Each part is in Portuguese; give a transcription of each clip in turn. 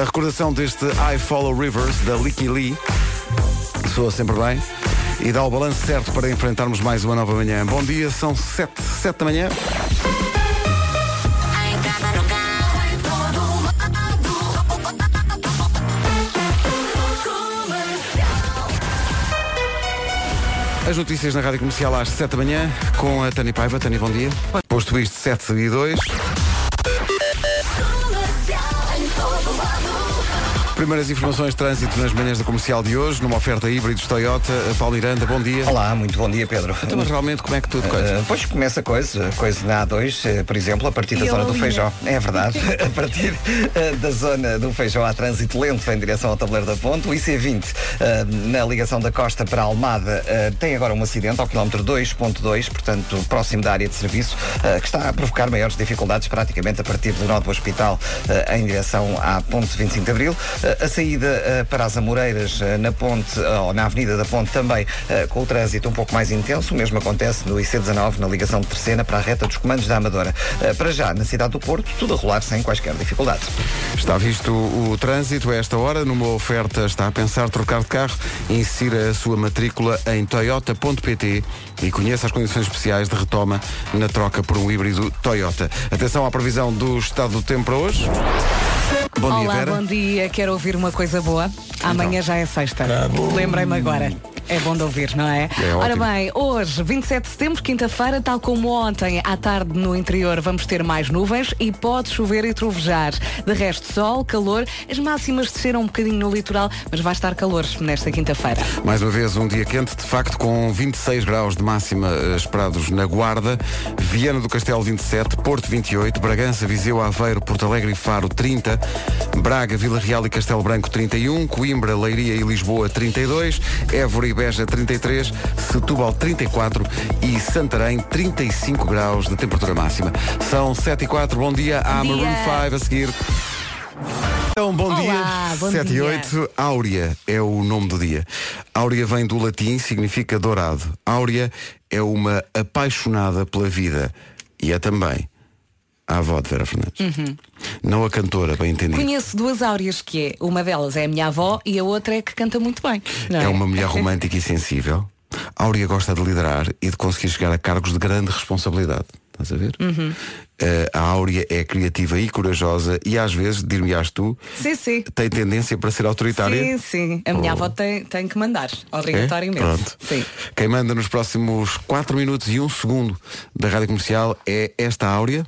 A recordação deste I Follow Rivers, da Licky Lee, soa sempre bem. E dá o balanço certo para enfrentarmos mais uma nova manhã. Bom dia, são 7, 7 da manhã. As notícias na Rádio Comercial às 7 da manhã com a Tânia Paiva. Tânia, bom dia. Posto isto 7 e 2. Primeiras informações de trânsito nas manhãs da comercial de hoje, numa oferta híbridos Toyota. Paulo Miranda, bom dia. Olá, muito bom dia, Pedro. Então, mas realmente, como é que tudo coisa? Uh, pois começa coisa, coisa na A2, uh, por exemplo, a partir da zona do Feijó. É verdade. a partir uh, da zona do Feijó há trânsito lento em direção ao tabuleiro da ponte. O IC20, na ligação da Costa para a Almada, tem agora um acidente ao quilómetro 2.2, portanto, próximo da área de serviço, que está a provocar maiores dificuldades praticamente a partir do nó do hospital em direção à ponte 25 de Abril a saída uh, para as Amoreiras uh, na ponte, uh, ou na Avenida da Ponte também, com o trânsito um pouco mais intenso. O mesmo acontece no IC19, na ligação de Terceira para a reta dos comandos da Amadora. para já, na cidade do Porto, tudo a rolar sem quaisquer dificuldades. Está visto o trânsito a esta hora, numa oferta está a pensar trocar de carro, insira a sua matrícula em toyota.pt e conheça as condições especiais de retoma na troca por um híbrido Toyota. Atenção à previsão do estado do tempo para hoje. Bom Olá, Vera. bom dia. Quero ouvir uma coisa boa. Amanhã Então. já é sexta. Lembrei-me agora. É bom de ouvir, não é? É Ora ótimo. bem, hoje, 27 de setembro, quinta-feira, tal como ontem, à tarde no interior, vamos ter mais nuvens e pode chover e trovejar. De resto, sol, calor, as máximas desceram um bocadinho no litoral, mas vai estar calor nesta quinta-feira. Mais uma vez um dia quente, de facto, com 26 graus de máxima eh, esperados na Guarda, Viana do Castelo 27, Porto 28, Bragança, Viseu, Aveiro, Porto Alegre e Faro 30, Braga, Vila Real e Castelo Branco 31, Coimbra, Leiria e Lisboa 32, Évora e Beja 33, Setúbal 34 e Santarém 35 graus de temperatura máxima. São 7 e 4, bom dia à. Maroon 5 a seguir. Então, bom Olá, dia. bom 7 e dia. 8. Áurea é o nome do dia. Áurea vem do latim, significa dourado. Áurea é uma apaixonada pela vida e é também a avó de Vera Fernandes. Uhum. Não a cantora, bem entendido. Conheço duas áureas que é, uma delas é a minha avó e a outra é que canta muito bem. não É uma mulher romântica e sensível. Áurea gosta de liderar e de conseguir chegar a cargos de grande responsabilidade. Estás a ver? Uhum. Eh, a Áurea é criativa e corajosa e às vezes, dir-me-ás tu, Sim, sim. tem tendência para ser autoritária. Sim, sim. A minha Oh. avó tem, tem que mandar, É? obrigatoriamente. Pronto. Sim. Quem manda nos próximos 4 minutos e 1 segundo da Rádio Comercial é esta Áurea.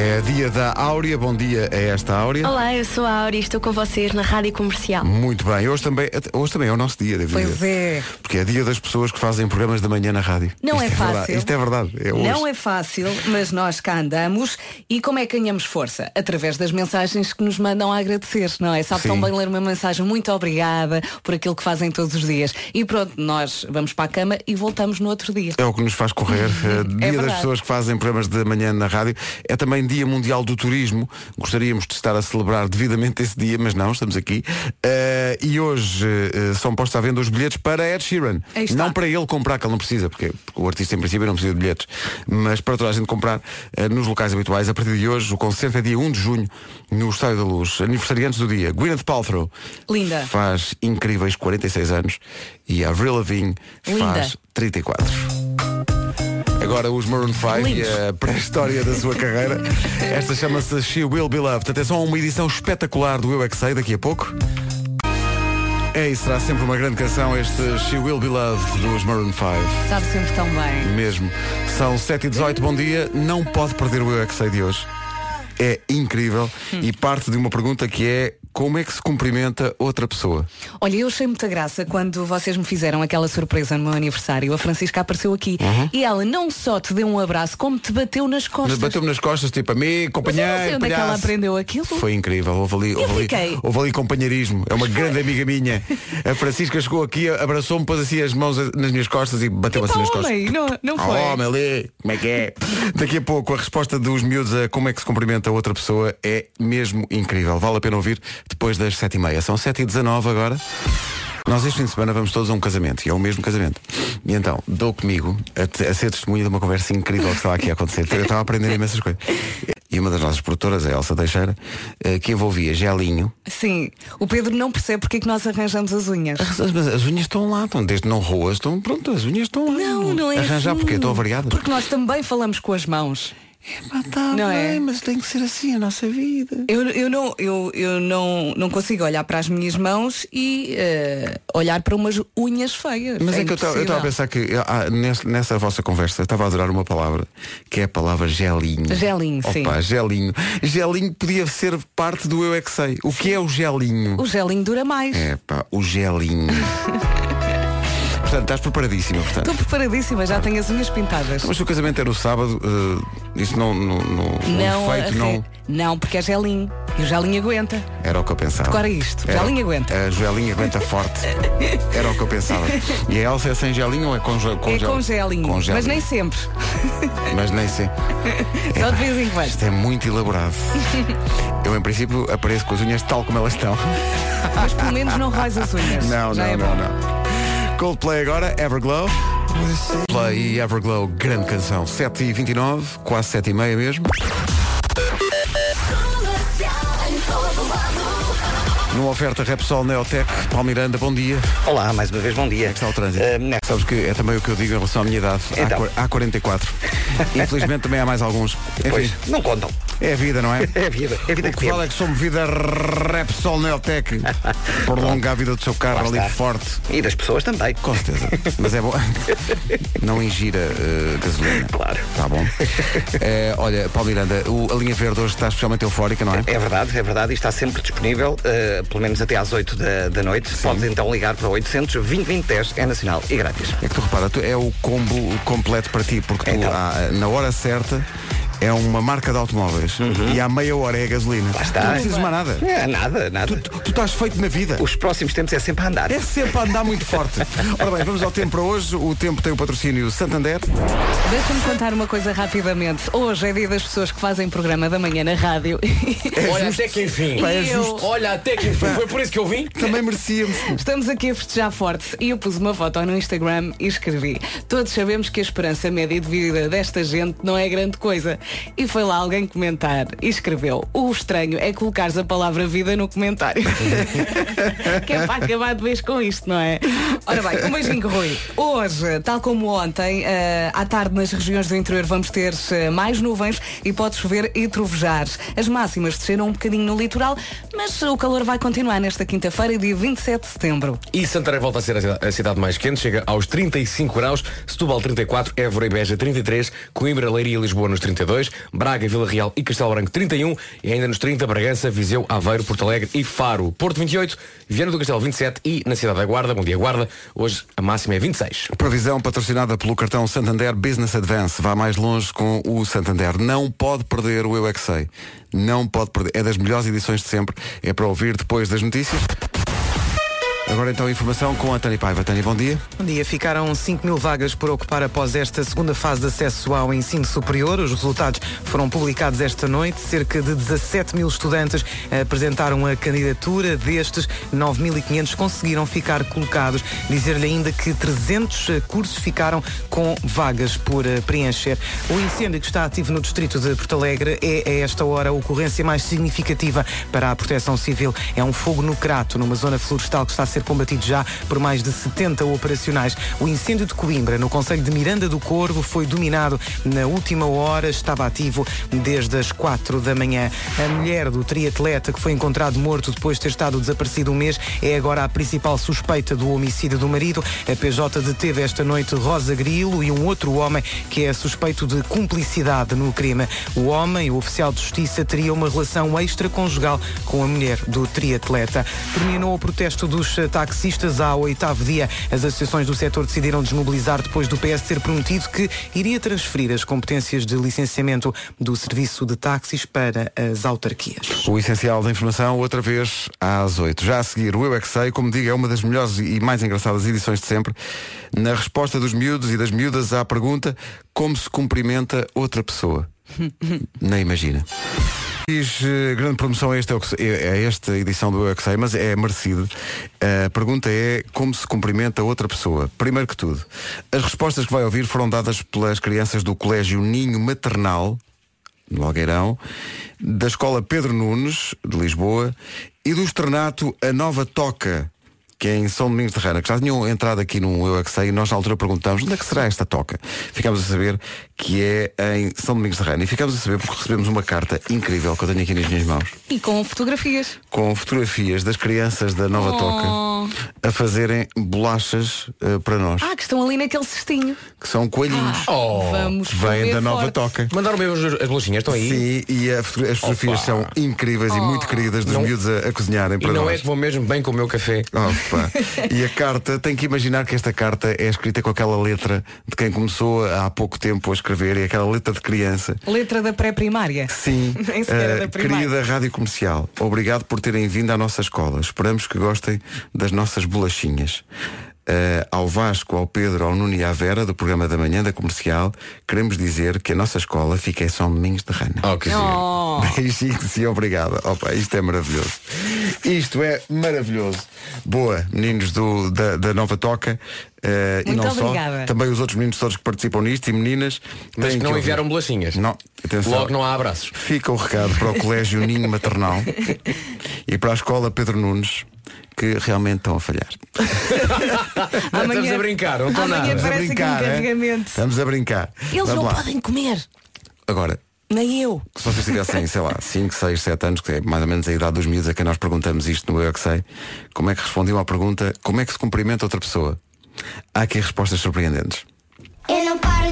É dia da Áurea. Bom dia a esta Áurea. Olá, eu sou a Áurea e estou com vocês na Rádio Comercial. Muito bem. Hoje também, hoje também é o nosso dia, devo Pois é. Porque é dia das pessoas que fazem programas da manhã na rádio. Não Isto é verdade. fácil. Isto é verdade. É hoje. Não é fácil, mas nós cá andamos e como é que ganhamos força? Através das mensagens que nos mandam a agradecer, não é? Sabe Sim. tão bem ler uma mensagem muito obrigada por aquilo que fazem todos os dias. E pronto, nós vamos para a cama e voltamos no outro dia. É o que nos faz correr. Eh, dia das verdade. pessoas que fazem programas de manhã na rádio. É também Dia Mundial do Turismo. Gostaríamos de estar a celebrar devidamente esse dia, mas não, estamos aqui. Eh, e hoje eh, são postos à venda os bilhetes para Ed Sheeran. Não para ele comprar, que ele não precisa, porque, porque o artista em princípio não precisa de bilhetes. Mas para toda a gente comprar eh, nos locais habituais. A partir de hoje, o concerto é dia 1 de junho, no Estádio da Luz. Aniversariantes do dia. Gwyneth Paltrow. Linda. Faz incríveis 46 anos. E a Avril Lavigne Linda. faz 34. Agora os Maroon 5 e a pré-história da sua carreira. Esta chama-se She Will Be Loved. Atenção a uma edição espetacular do Eu é Sei daqui a pouco. É e será sempre uma grande canção este She Will Be Loved dos Maroon 5. Sabe sempre tão bem. Mesmo. São 7 e 18 bom dia. Não pode perder o Eu é Sei de hoje. É incrível e parte de uma pergunta que é como é que se cumprimenta outra pessoa? Olha, eu achei muita graça quando vocês me fizeram aquela surpresa no meu aniversário. A Francisca apareceu aqui Uhum. e ela não só te deu um abraço, como te bateu nas costas. Bateu-me nas costas, tipo, amigo, Mas eu companheiro, não sei onde é que ela palhaço. aprendeu aquilo. Foi incrível, houve ali, houve, ali, houve ali companheirismo. É uma grande amiga minha. A Francisca chegou aqui, abraçou-me, pôs assim as mãos nas minhas costas e bateu-me Tipo assim nas ao costas. homem, não, não foi? homem ali, como é que é? Daqui a pouco a resposta dos miúdos a como é que se cumprimenta outra pessoa é mesmo incrível. Vale a pena ouvir depois das sete e meia. São sete e dezenove agora. Nós este fim de semana vamos todos a um casamento e é o mesmo casamento. E então, dou comigo a, a ser testemunha de uma conversa incrível que estava aqui a acontecer. Eu estava a aprender imensas coisas. e uma das nossas produtoras, a Elsa Teixeira, eh, que envolvia gelinho. Sim, o Pedro não percebe porque é que nós arranjamos as unhas. Mas as unhas estão lá, estão, desde não roas, estão pronto, as unhas estão lá. Não, não é Arranjar assim. porque estão avariadas. Porque nós também falamos com as mãos. Epá, tá Não bem, é? mas tem que ser assim a nossa vida. Eu, eu, não, eu, eu não, não consigo olhar para as minhas mãos e eh, olhar para umas unhas feias. Mas é, que eu estava eu estava a pensar que ah, nessa, nessa vossa conversa estava a adorar uma palavra que é a palavra gelinho. Gelinho, sim. Opa, gelinho. Gelinho podia ser parte do Eu é que sei. O que é o gelinho? O gelinho dura mais. É pá, o gelinho. portanto, estás preparadíssima, portanto. Estou preparadíssima, já tenho as unhas pintadas. Mas se o casamento é no sábado, eh, isso não, não, não, o Não, efeito não. não, porque é gelinho. E o gelinho aguenta. Era o que eu pensava. Decora isto, Era- gelinho aguenta. A gelinho aguenta forte. Era o que eu pensava. E a Elsa é sem gelinho ou é com, com é com gelinho, Com mas nem sempre. Mas nem sei. Só de vez em quando. Isto é muito elaborado. Eu, em princípio, apareço com as unhas tal como elas estão. Mas pelo menos não róis as unhas. Não, Já não, é não, não. Coldplay agora, Everglow. Play Everglow, grande canção. 7h29, quase 7h30 mesmo. Numa oferta Repsol Neotec, Palmiranda, bom dia. Olá, mais uma vez, bom dia. Está o trânsito. Né- Sabes que é também o que eu digo em relação à minha idade. Há Então. Há 44. Infelizmente também há mais alguns. Enfim, Pois, não contam. é a vida, não é? É a vida, é a vida O que que vale é que somos vida Repsol Neotec. Prolonga a vida do seu carro ali está. forte. E das pessoas também. Com certeza. Mas é bom. Não ingira eh, gasolina. Claro. Tá bom. Eh, olha, Paulo Miranda, o- a linha verde hoje está especialmente eufórica, não é? É verdade, é verdade, e está sempre disponível, eh, pelo menos até às 8 da, da noite. Podes então ligar para 800 20 10 é nacional e grátis. É que tu repara, tu, é o combo completo para ti, porque tu, Então. há- na hora certa, é uma marca de automóveis e à meia hora é a gasolina. Uhum. Lá está. Tu não precisas mais nada. É, nada, nada. Tu, tu estás feito na vida. Os próximos tempos é sempre a andar. É sempre a andar muito forte. Ora bem, vamos ao tempo para hoje. O tempo tem o patrocínio Santander. Deixa-me contar uma coisa rapidamente. Hoje é dia das pessoas que fazem programa da manhã na rádio. Olha, até que enfim. Pá, é eu? justo. Olha, até que enfim. Foi por isso que eu vim. Também merecíamos. Estamos aqui a festejar forte e eu pus uma foto no Instagram e escrevi Todos sabemos que a esperança média de vida desta gente não é grande coisa E foi lá alguém comentar e escreveu O estranho é colocares a palavra vida no comentário. Que é para acabar de vez com isto, não é? Ora bem, um beijinho Rui. Hoje, tal como ontem, eh, à tarde nas regiões do interior vamos ter eh, mais nuvens e pode chover e trovejar. As máximas desceram um bocadinho no litoral Mas o calor vai continuar nesta quinta-feira, dia 27 de setembro. E Santarém volta a ser a cidade, a cidade mais quente, chega aos 35 graus, Setúbal 34, Évora e Beja 33, Coimbra, Leiria e Lisboa nos 32, Braga, Vila Real e Castelo Branco 31 e ainda nos 30 Bragança, Viseu, Aveiro, Porto Alegre e Faro. Porto 28, Viana do Castelo 27 e na cidade da Guarda, bom dia Guarda, hoje a máxima é 26. Previsão patrocinada pelo cartão Santander Business Advance. Vá mais longe com o Santander. Não pode perder o Eu é. Não pode perder. É das melhores edições de sempre. É para ouvir depois das notícias. Agora então a informação com a Tânia Paiva. Tânia, bom dia. Bom dia. Ficaram 5 mil vagas por ocupar após esta segunda fase de acesso ao ensino superior. Os resultados foram publicados esta noite. Cerca de 17 mil estudantes apresentaram a candidatura. Destes, 9.500 conseguiram ficar colocados. Dizer-lhe ainda que 300 cursos ficaram com vagas por preencher. O incêndio que está ativo no distrito de Porto Alegre é, a esta hora, a ocorrência mais significativa para a proteção civil. É um fogo no Crato, numa zona florestal que está a ser combatido já por mais de 70 operacionais. O incêndio de Coimbra, no Conselho de Miranda do Corvo, foi dominado na última hora, estava ativo desde as 4 da manhã. A mulher do triatleta que foi encontrado morto depois de ter estado desaparecido um mês é agora a principal suspeita do homicídio do marido. A PJ deteve esta noite Rosa Grilo e um outro homem que é suspeito de cumplicidade no crime. O homem, o oficial de justiça, teria uma relação extraconjugal com a mulher do triatleta. Terminou o protesto dos taxistas ao oitavo dia. As associações do setor decidiram desmobilizar depois do PS ter prometido que iria transferir as competências de licenciamento do serviço de táxis para as autarquias. O essencial da informação, outra vez às 8. Já a seguir, o Eu é que Sei, como digo, é uma das melhores e mais engraçadas edições de sempre. Na resposta dos miúdos e das miúdas à pergunta como se cumprimenta outra pessoa. Nem imagina. Diz, eh, grande promoção a, este, é esta edição do Sei, mas é merecido. A pergunta é como se cumprimenta outra pessoa. Primeiro que tudo, as respostas que vai ouvir foram dadas pelas crianças do Colégio Ninho Maternal no Algueirão, da Escola Pedro Nunes, de Lisboa, e do Externato A Nova Toca, que é em São Domingos de Rana, que já tinham entrado aqui no Eu é que Sei, e nós na altura perguntámos onde é que será esta toca. Ficámos a saber que é em São Domingos de Rana. E ficámos a saber porque recebemos uma carta incrível que eu tenho aqui nas minhas mãos, E com fotografias. com fotografias das crianças da Nova Oh. Toca a fazerem bolachas eh, para nós, Ah, que estão ali naquele cestinho. que são coelhinhos. Oh, Vamos que vêm da Nova forte. Toca. Mandaram mesmo as, as bolachinhas, estão aí? Sim, e a foto- as fotografias Opa. são incríveis e muito queridas dos Não- miúdos a, a cozinharem E para não nós. é que vou mesmo bem com o meu café. Opa. E a carta, tem que imaginar que esta carta é escrita com aquela letra de quem começou há pouco tempo a escrever e aquela letra de criança. Letra da pré-primária. Sim, Nem sequer eh, da primária. querida Rádio Comercial, obrigado por terem vindo à nossa escola. Esperamos que gostem das nossas bolachinhas. Eh, ao Vasco, ao Pedro, ao Nuno e à Vera, do programa da manhã da comercial, queremos dizer que a nossa escola fica em São Domingos de Rana. Oh, que. Oh. Beijinhos e obrigada. Opa, isto é maravilhoso. Isto é maravilhoso. Boa, meninos do, da, da Nova Toca. eh, e não obrigada. só. Também os outros meninos todos que participam nisto e meninas. Mas que não ouvir. enviaram bolachinhas. Não, atenção. Logo não há abraços. Fica o recado para o Colégio Ninho Maternal e para a Escola Pedro Nunes, que realmente estão a falhar. Estamos a brincar, não amanhã nada. Estamos a um brincar, é? Estamos a brincar. Eles Vamos não lá. podem comer. Agora, Nem eu. se vocês tivessem, sei lá, 5, 6, 7 anos, que é mais ou menos a idade dos miúdos a quem nós perguntamos isto no Eu é que sei, como é que respondiam à pergunta como é que se cumprimenta outra pessoa? Há aqui respostas surpreendentes. Eu não paro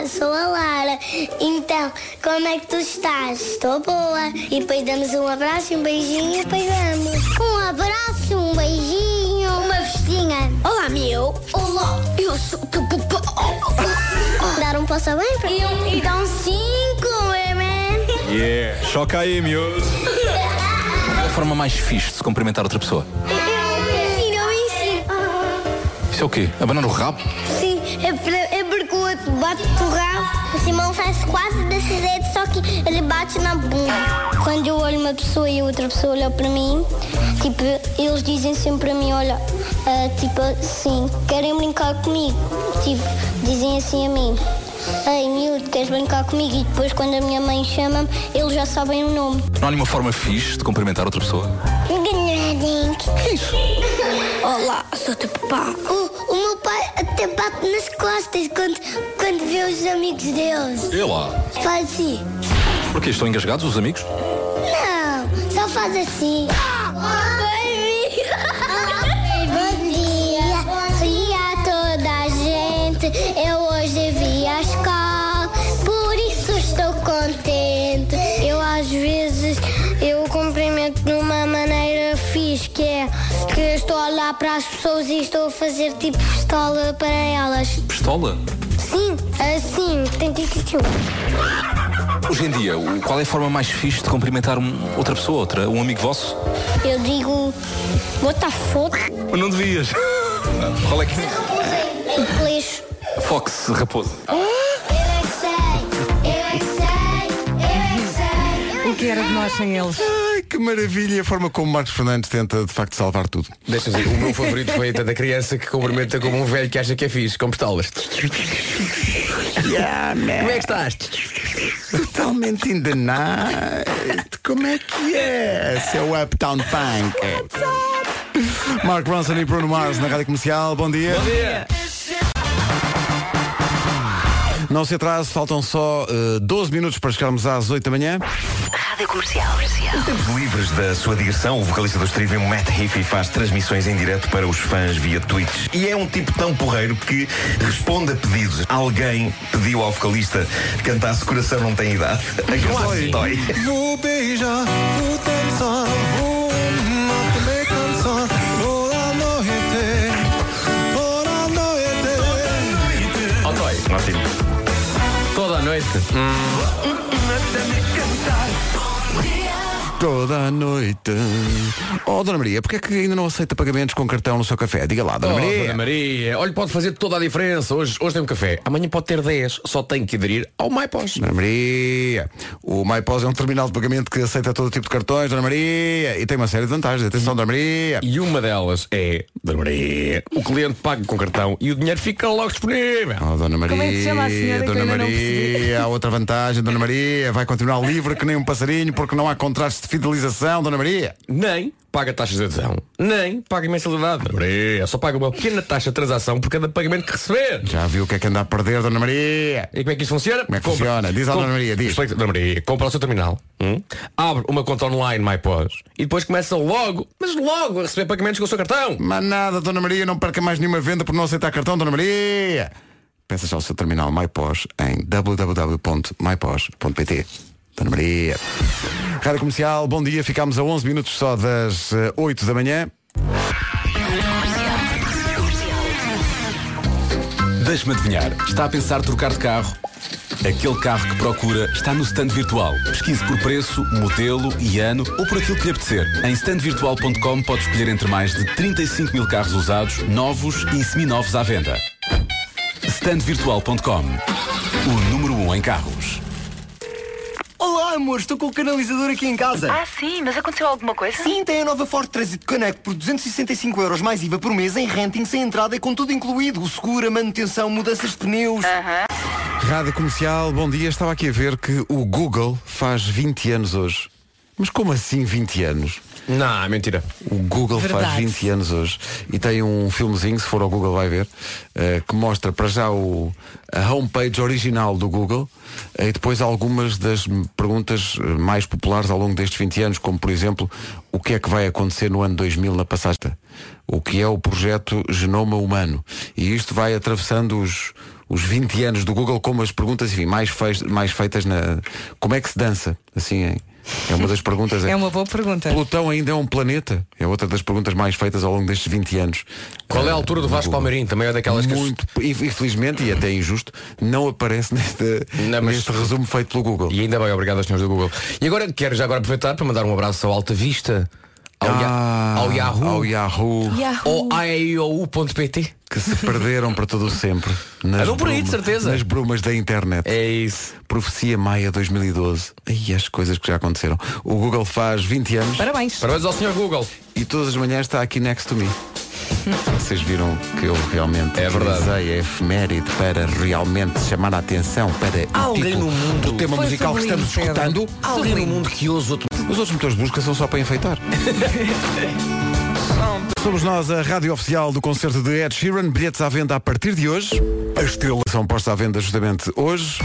Olá, sou a Lara. Então, como é que tu estás? Estou boa. E depois damos um abraço e um beijinho e depois vamos. Um abraço, um beijinho, uma vestinha. Olá, meu. Olá, eu sou teu papá. Dar um passo bem para dá um cinco, é, man? Yeah. Choca aí, miúdo. Qual é a forma mais fixe de se cumprimentar outra pessoa? Ensino, eu ensino. Isso é o quê? Abanar o rabo? Bate o Simão faz quase desse jeito, só que ele bate na bunda. Quando eu olho uma pessoa e a outra pessoa olha para mim, tipo, eles dizem sempre para mim, olha, ah, tipo assim, querem brincar comigo. Tipo, dizem assim a mim. Ei, miúdo, queres brincar comigo? E depois, quando a minha mãe chama-me, eles já sabem o nome. Não há nenhuma forma fixe de cumprimentar outra pessoa? Que isso? Olá, sou teu papá. O, o meu pai até bate nas costas quando, quando vê os amigos deles. E lá? Faz assim. Porquê? Estão engasgados os amigos? Não, só faz assim. Bom dia, bom dia a toda a gente. Eu para as pessoas e estou a fazer tipo pistola para elas. Pistola? Sim, assim, tem que Hoje em dia, o- qual é a forma mais fixe de cumprimentar um- outra pessoa, outra, um amigo vosso? Eu digo, bota foto. Mas não devias. Qual é que. Fox é que sei, eu é que sei, eu é que sei. O que era de nós sem eles? Maravilha a forma como Marcos Fernandes tenta de facto salvar tudo. Deixa-me dizer, o meu favorito foi a da criança que cumprimenta como um velho que acha que é fixe, com pistolas. Como é que estás? Totalmente in the night. Como é que é, seu Uptown Funk? Mark Ronson e Bruno Mars na Rádio Comercial. Bom dia. Bom dia. Não se atrase, faltam só eh, 12 minutos para chegarmos às 8 da manhã. Rádio Comercial. Tempos livres da sua digressão, o vocalista do Trivium, Matt Heafy, faz transmissões em direto para os fãs via tweets. E é um tipo tão porreiro que responde a pedidos. Alguém pediu ao vocalista que cantasse Coração Não Tem Idade. A canção dói. Vou beijar, vou dançar, vou música. Toda a noite. Oh, Dona Maria, porquê é que ainda não aceita pagamentos com cartão no seu café? Diga lá, Dona Oh, Maria. Dona Maria, olha, pode fazer toda a diferença. Hoje, hoje tem um café, amanhã pode ter 10. Só tem que aderir ao MyPos. Dona Maria, o MyPos é um terminal de pagamento que aceita todo tipo de cartões, Dona Maria, e tem uma série de vantagens. Atenção, Dona Maria. E uma delas é, Dona Maria, o cliente paga com cartão e o dinheiro fica logo disponível. Oh, Dona Maria, Como é que se chama a senhora Dona Maria, há outra vantagem, Dona Maria, vai continuar livre que nem um passarinho porque não há contratos de fidelização, Dona Maria. Nem paga taxas de adesão, nem paga mensalidade. Dona Maria, só paga uma pequena taxa de transação por cada pagamento que receber. Já viu o que é que anda a perder, Dona Maria? E como é que isso funciona? Como é que funciona? Diz à Dona Maria, diz. Explica, Dona Maria, compra o seu terminal, hum? abre uma conta online MyPos e depois começa logo, mas logo a receber pagamentos com o seu cartão. Mas nada, Dona Maria, não perca mais nenhuma venda por não aceitar cartão, Dona Maria. Peça já o seu terminal MyPos em www.mypos.pt. Dona Maria. Rádio Comercial, bom dia. Ficámos a 11 minutos só das eh, 8 da manhã. Deixe-me adivinhar. Está a pensar trocar de carro? Aquele carro que procura está no stand virtual. Pesquise por preço, modelo e ano ou por aquilo que lhe apetecer. Em standvirtual.com pode escolher entre mais de 35 mil carros usados, novos e seminovos à venda. Standvirtual.com O número 1 um em carros. Olá, amor, estou com o canalizador aqui em casa. Ah, sim, mas aconteceu alguma coisa? Sim, tem a nova Ford Transit Connect por 265 euros mais IVA por mês em renting sem entrada e com tudo incluído. O seguro, a manutenção, mudanças de pneus. Rádio Comercial, bom dia. Estava aqui a ver que o Google faz 20 anos hoje. Mas como assim 20 anos? Não, é mentira. O Google faz Verdade. 20 anos hoje e tem um filmezinho, se for ao Google vai ver, eh, que mostra para já o, a homepage original do Google eh, e depois algumas das perguntas eh, mais populares ao longo destes 20 anos, como por exemplo, o que é que vai acontecer no ano 2000 na passagem? O que é o projeto Genoma Humano? E isto vai atravessando os, os 20 anos do Google como as perguntas enfim, mais, feitas, mais feitas na. Como é que se dança? Assim, é, é uma das perguntas. É uma boa pergunta. Plutão ainda é um planeta? É outra das perguntas mais feitas ao longo destes 20 anos. Qual é a Eh, altura do Vasco Google. Palmeirim? Também é daquelas que... Muito, infelizmente, e até injusto, não aparece neste, Não, mas- neste resumo feito pelo Google. E ainda bem, obrigado aos senhores do Google. E agora quero já agora aproveitar para mandar um abraço ao Alta Vista, ao, Ya- Ah, ao Yahoo, ao Yahoo, Yahoo. ao aiou.pt. que se perderam para todo o sempre. Nas Andam por aí, de brumas- certeza. Nas brumas da internet. É isso. Profecia Maia 2012. Aí as coisas que já aconteceram. O Google faz 20 anos Parabéns. Parabéns ao senhor Google. e todas as manhãs está aqui next to me. Vocês viram que eu realmente É verdade. utilizei a efeméride para realmente chamar a atenção para o Alguém título no mundo- do tema Foi musical que sublime, estamos Pedro. escutando. Alguém no mundo que ousa outro. Os outros motores de busca são só para enfeitar. Somos nós a rádio oficial do concerto de Ed Sheeran. Bilhetes à venda a partir de hoje. As estrelas são postas à venda justamente hoje.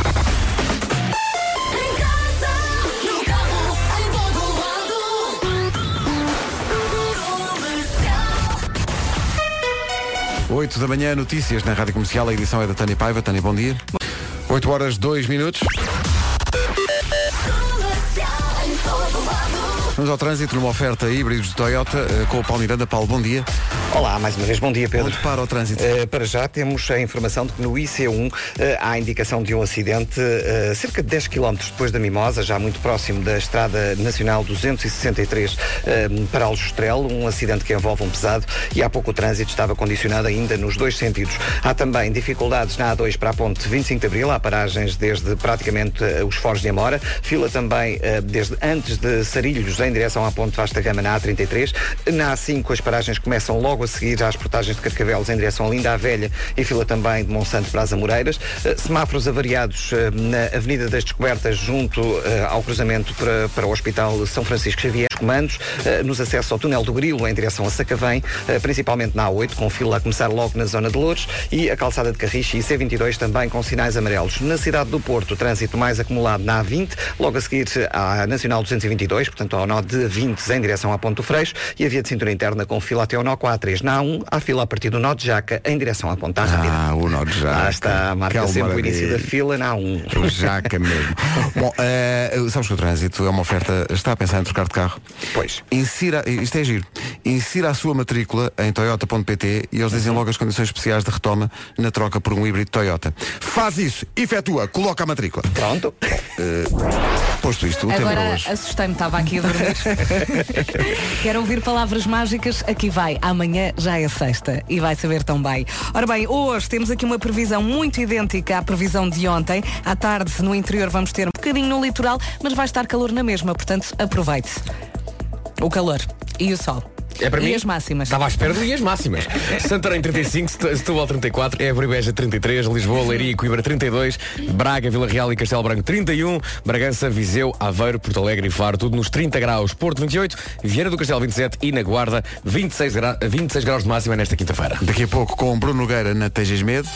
Oito da manhã, notícias na Rádio Comercial. A edição é da Tânia Paiva. Tânia, bom dia. 8 horas, 2 minutos. Vamos ao trânsito numa oferta híbridos de Toyota eh, com o Paulo Miranda. Paulo, bom dia. Olá, mais uma vez, bom dia Pedro. Onde para o trânsito? Eh, para já temos a informação de que no IC1 eh, há a indicação de um acidente eh, cerca de 10 km depois da Mimosa, já muito próximo da Estrada Nacional 263 eh, para Aljustrel, um acidente que envolve um pesado e há pouco o trânsito estava condicionado ainda nos dois sentidos. Há também dificuldades na A2 para a ponte 25 de Abril, há paragens desde praticamente os Foros de Amora, fila também desde antes de Sarilhos em direção à ponte Vasta Gama na A33, na A5 as paragens começam logo a seguir às portagens de Carcavelos em direção a Linda a Velha e fila também de Monsanto para as Amoreiras. Eh, Semáforos avariados eh, na Avenida das Descobertas junto eh, ao cruzamento para, para o Hospital São Francisco Xavier. Comandos eh, nos acessos ao túnel do Grilo em direção a Sacavém, eh, principalmente na A8, com fila a começar logo na zona de Louros e a calçada de Carriche e C22 também com sinais amarelos. Na cidade do Porto, trânsito mais acumulado na A20, logo a seguir à Nacional 222, portanto ao nó de 20 em direção à Ponto Freixo e a via de cintura interna com fila até ao nó 4 Na A1, há fila a partir do nó de Jaca em direção à Ponta Rápida. Ah, o nó de Jaca. Lá está, marca Que sempre o início da fila na A1. O Jaca mesmo. Bom, eh, sabes que o trânsito é uma oferta. Está a pensar em trocar de carro? Pois. Insira, isto é giro. Insira a sua matrícula em toyota.pt e eles dizem Uhum. logo as condições especiais de retoma na troca por um híbrido Toyota. Faz isso, efetua, coloca a matrícula. Pronto. posto isto, o tema Agora hoje. assustei-me, estava aqui a dormir. Quero ouvir palavras mágicas? Aqui vai. Amanhã já é sexta e vai saber tão bem. Ora bem, hoje temos aqui uma previsão muito idêntica à previsão de ontem. À tarde, no interior, vamos ter um bocadinho no litoral, mas vai estar calor na mesma, portanto, aproveite. O calor e o sol. É para e mim? as máximas. Estava à espera de as máximas. Santarém 35, Set- Setúbal 34, Évora e Beja 33, Lisboa, Leiria e Coimbra 32, Braga, Vila Real e Castelo Branco 31, Bragança, Viseu, Aveiro, Porto Alegre e Faro, tudo nos 30 graus, Porto 28, Vieira do Castelo 27 e na Guarda 26, gra 26 graus de máxima nesta quinta-feira. Daqui a pouco com Bruno Nogueira na Tejas Medo.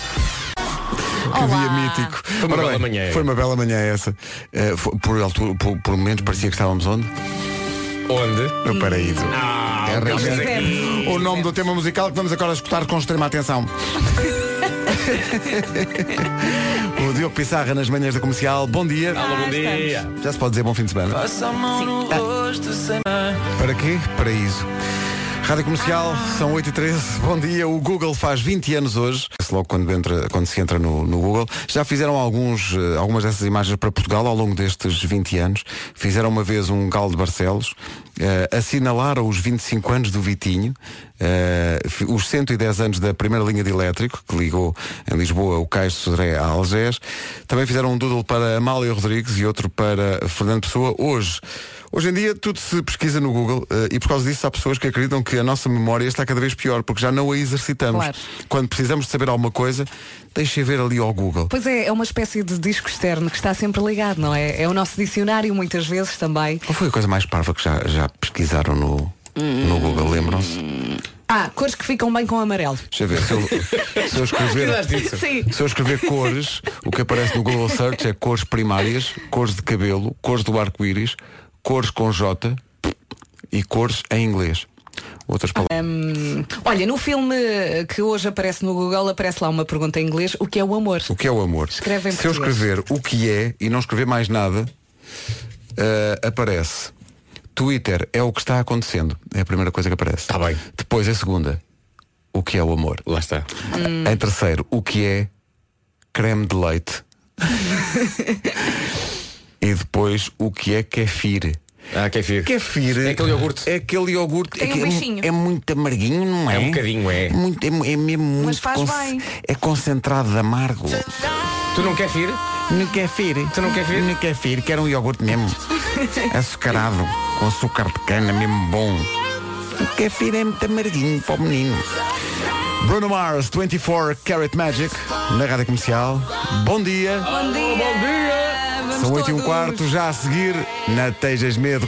Que dia mítico. Foi uma Ora bela bem, manhã. Foi uma bela manhã essa. Eh, foi- por, altura, por, por momentos parecia que estávamos onde? Onde? No paraíso. Ah, é realmente o nome do tema musical que vamos agora escutar com extrema atenção. o Diogo Pissarra nas manhãs da comercial. Bom dia. Alô, bom dia. Já se pode dizer bom fim de semana. Passa a mão no rosto sem. Para quê? Paraíso. Rádio Comercial, são 8 e 13 Bom dia, o Google faz 20 anos hoje. Logo quando, entra, quando se entra no, no Google. Já fizeram alguns, eh, algumas dessas imagens para Portugal Ao longo destes 20 anos? Fizeram uma vez um galo de Barcelos eh, Assinalaram os 25 anos do Vitinho fi- Os 110 anos da primeira linha de elétrico Que ligou em Lisboa o Cais de Sodré a Algés. Também fizeram um doodle para Amália Rodrigues E outro para Fernando Pessoa. Hoje Hoje em dia tudo se pesquisa no Google eh, e por causa disso há pessoas que acreditam que a nossa memória está cada vez pior porque já não a exercitamos. Claro. Quando precisamos de saber alguma coisa, deixa ver ali ao Google. Pois é, é uma espécie de disco externo que está sempre ligado, não é? É o nosso dicionário muitas vezes também. Qual foi a coisa mais parva que já, já pesquisaram no, no Google? Lembram-se? Ah, cores que ficam bem com amarelo. Deixa eu ver. Se eu, se eu escrever, Sim. se eu escrever cores, o que aparece no Google Search é cores primárias, cores de cabelo, cores do arco-íris, cores com J e cores em inglês. Outras palavras. Hum, olha, no filme que hoje aparece no Google, aparece lá uma pergunta em inglês, o que é o amor? O que é o amor? Escreve em Se eu escrever o que é e não escrever mais nada, eh, aparece. Twitter é o que está acontecendo. É a primeira coisa que aparece. Está bem. Depois a segunda. O que é o amor? Lá está. Hum. Em terceiro, o que é creme de leite? e depois o que é kefir? Ah, kefir. Kefir É aquele iogurte. É aquele iogurte. Tem é, um que é é muito amarguinho, não é? É um bocadinho, é. Muito, é, é mesmo muito Mas faz bem. É concentrado de amargo. Tu não quer vir? Não kefir. Tu não kefir? Não kefir, quero um iogurte mesmo. Açucarado, com açúcar de cana mesmo bom. O kefir é muito amarguinho para o menino. Bruno Mars, 24 Carat Magic, na rádio comercial. Bom dia. Bom dia! Bom dia! São 8 e um quarto, já a seguir, na Tejas Medo.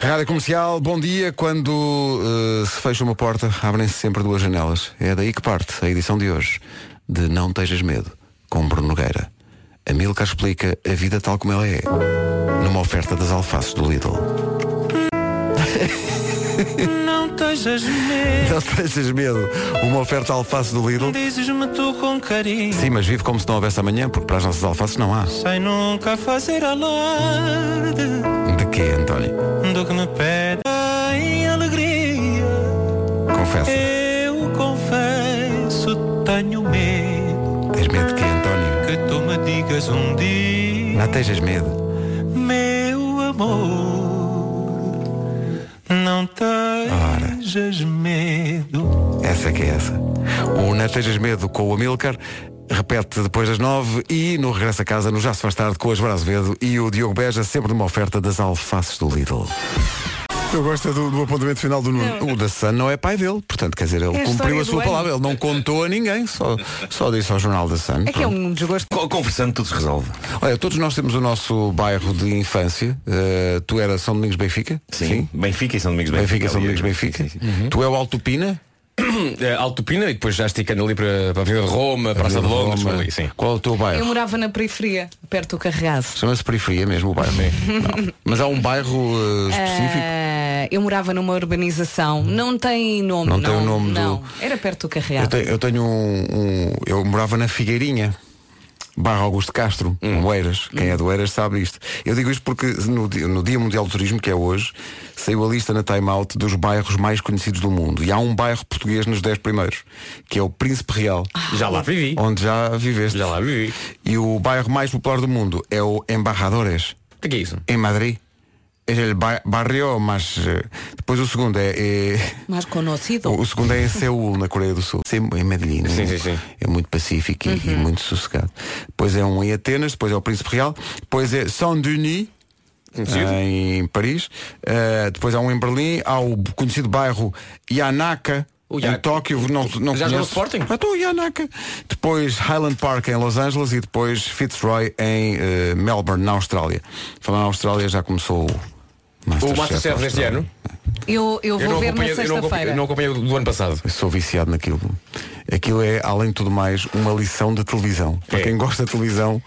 Rádio Comercial, bom dia. Quando eh, se fecha uma porta, abrem-se sempre duas janelas. É daí que parte a edição de hoje de Não Tejas Medo, com Bruno Nogueira. A Milka explica a vida tal como ela é, numa oferta das alfaces do Lidl. Não tejas medo. Não tejas medo, uma oferta alface do Lidl. Dizes-me tu com carinho. Sim, mas vive como se não houvesse amanhã, porque para as nossas alfaces não há. Sem nunca fazer alarde De quê, António? do que me pede em alegria. Confessa. Eu confesso, tenho medo Tens medo de quê, António? que tu me digas um dia, Não tejas medo. meu amor. Não tejas medo. Essa que é essa. O Não Tejas Medo com o Amilcar repete depois das nove e no regresso a casa no Já se faz tarde com as Azevedo e o Diogo Beja sempre numa oferta das alfaces do Lidl. Eu gosto do, do apontamento final do Nuno. O da Sun não é pai dele, portanto, quer dizer, ele É a cumpriu a sua ano. palavra, ele não contou a ninguém, só, só disse ao jornal da Sun. É que é um desgosto. Co- Conversando tudo se resolve. Olha, todos nós temos o nosso bairro de infância. Uh, tu era São Domingos Benfica? Benfica e São Domingos Benfica, Benfica. São. Domingos Benfica. Uhum. Tu é o Alto Pina? É, Alto Pina e depois já esticando ali para, para a Avenida de Roma, Praça de Londres, por ali, sim. Qual é o teu bairro? Eu morava na periferia, perto do Carregado. Chama-se periferia mesmo o bairro. Não. Mas há um bairro uh, específico. Ah, eu morava numa urbanização. Não tem nome. Não tem o nome do- não. Era perto do Eu Carregado. tenho, eu tenho um, um- Eu morava na Figueirinha. Barra Augusto Castro, Hum. um Eiras. Quem é do Eiras sabe isto. Eu digo isto porque no, dia- no Dia Mundial do Turismo, que é hoje, saiu a lista na Time Out dos bairros mais conhecidos do mundo. E há um bairro português nos 10 primeiros, que é o Príncipe Real. Já lá vivi. Onde já viveste. Já lá vivi. E o bairro mais popular do mundo é o Embajadores. O que é isso? Em Madrid. É o ba- barrio, mas eh, depois o segundo é, é- Mais conhecido. o segundo é em Seul, na Coreia do Sul. Sim, em Medellín. Sim, é- sim, sim. É muito pacífico e- e, muito sossegado. Depois é um em Atenas, depois é o Príncipe Real, depois é Saint-Denis. Conhecido? Em Paris, Eh, depois há um em Berlim, há o conhecido bairro Yanaka, O em Ya- Tóquio, não, não Já conheço. Sporting? Ah, estou Yanaka. Depois Highland Park em Los Angeles e depois Fitzroy em eh, Melbourne, na Austrália. Falando na Austrália já começou o O Masterchef deste Austrália. ano? Eu, eu vou não ver na acompanhei, eu não acompanhei, sexta-feira. eu não acompanhei o do ano passado. Eu sou viciado naquilo. Aquilo é, além de tudo mais, uma lição de televisão. Para É. quem gosta de televisão,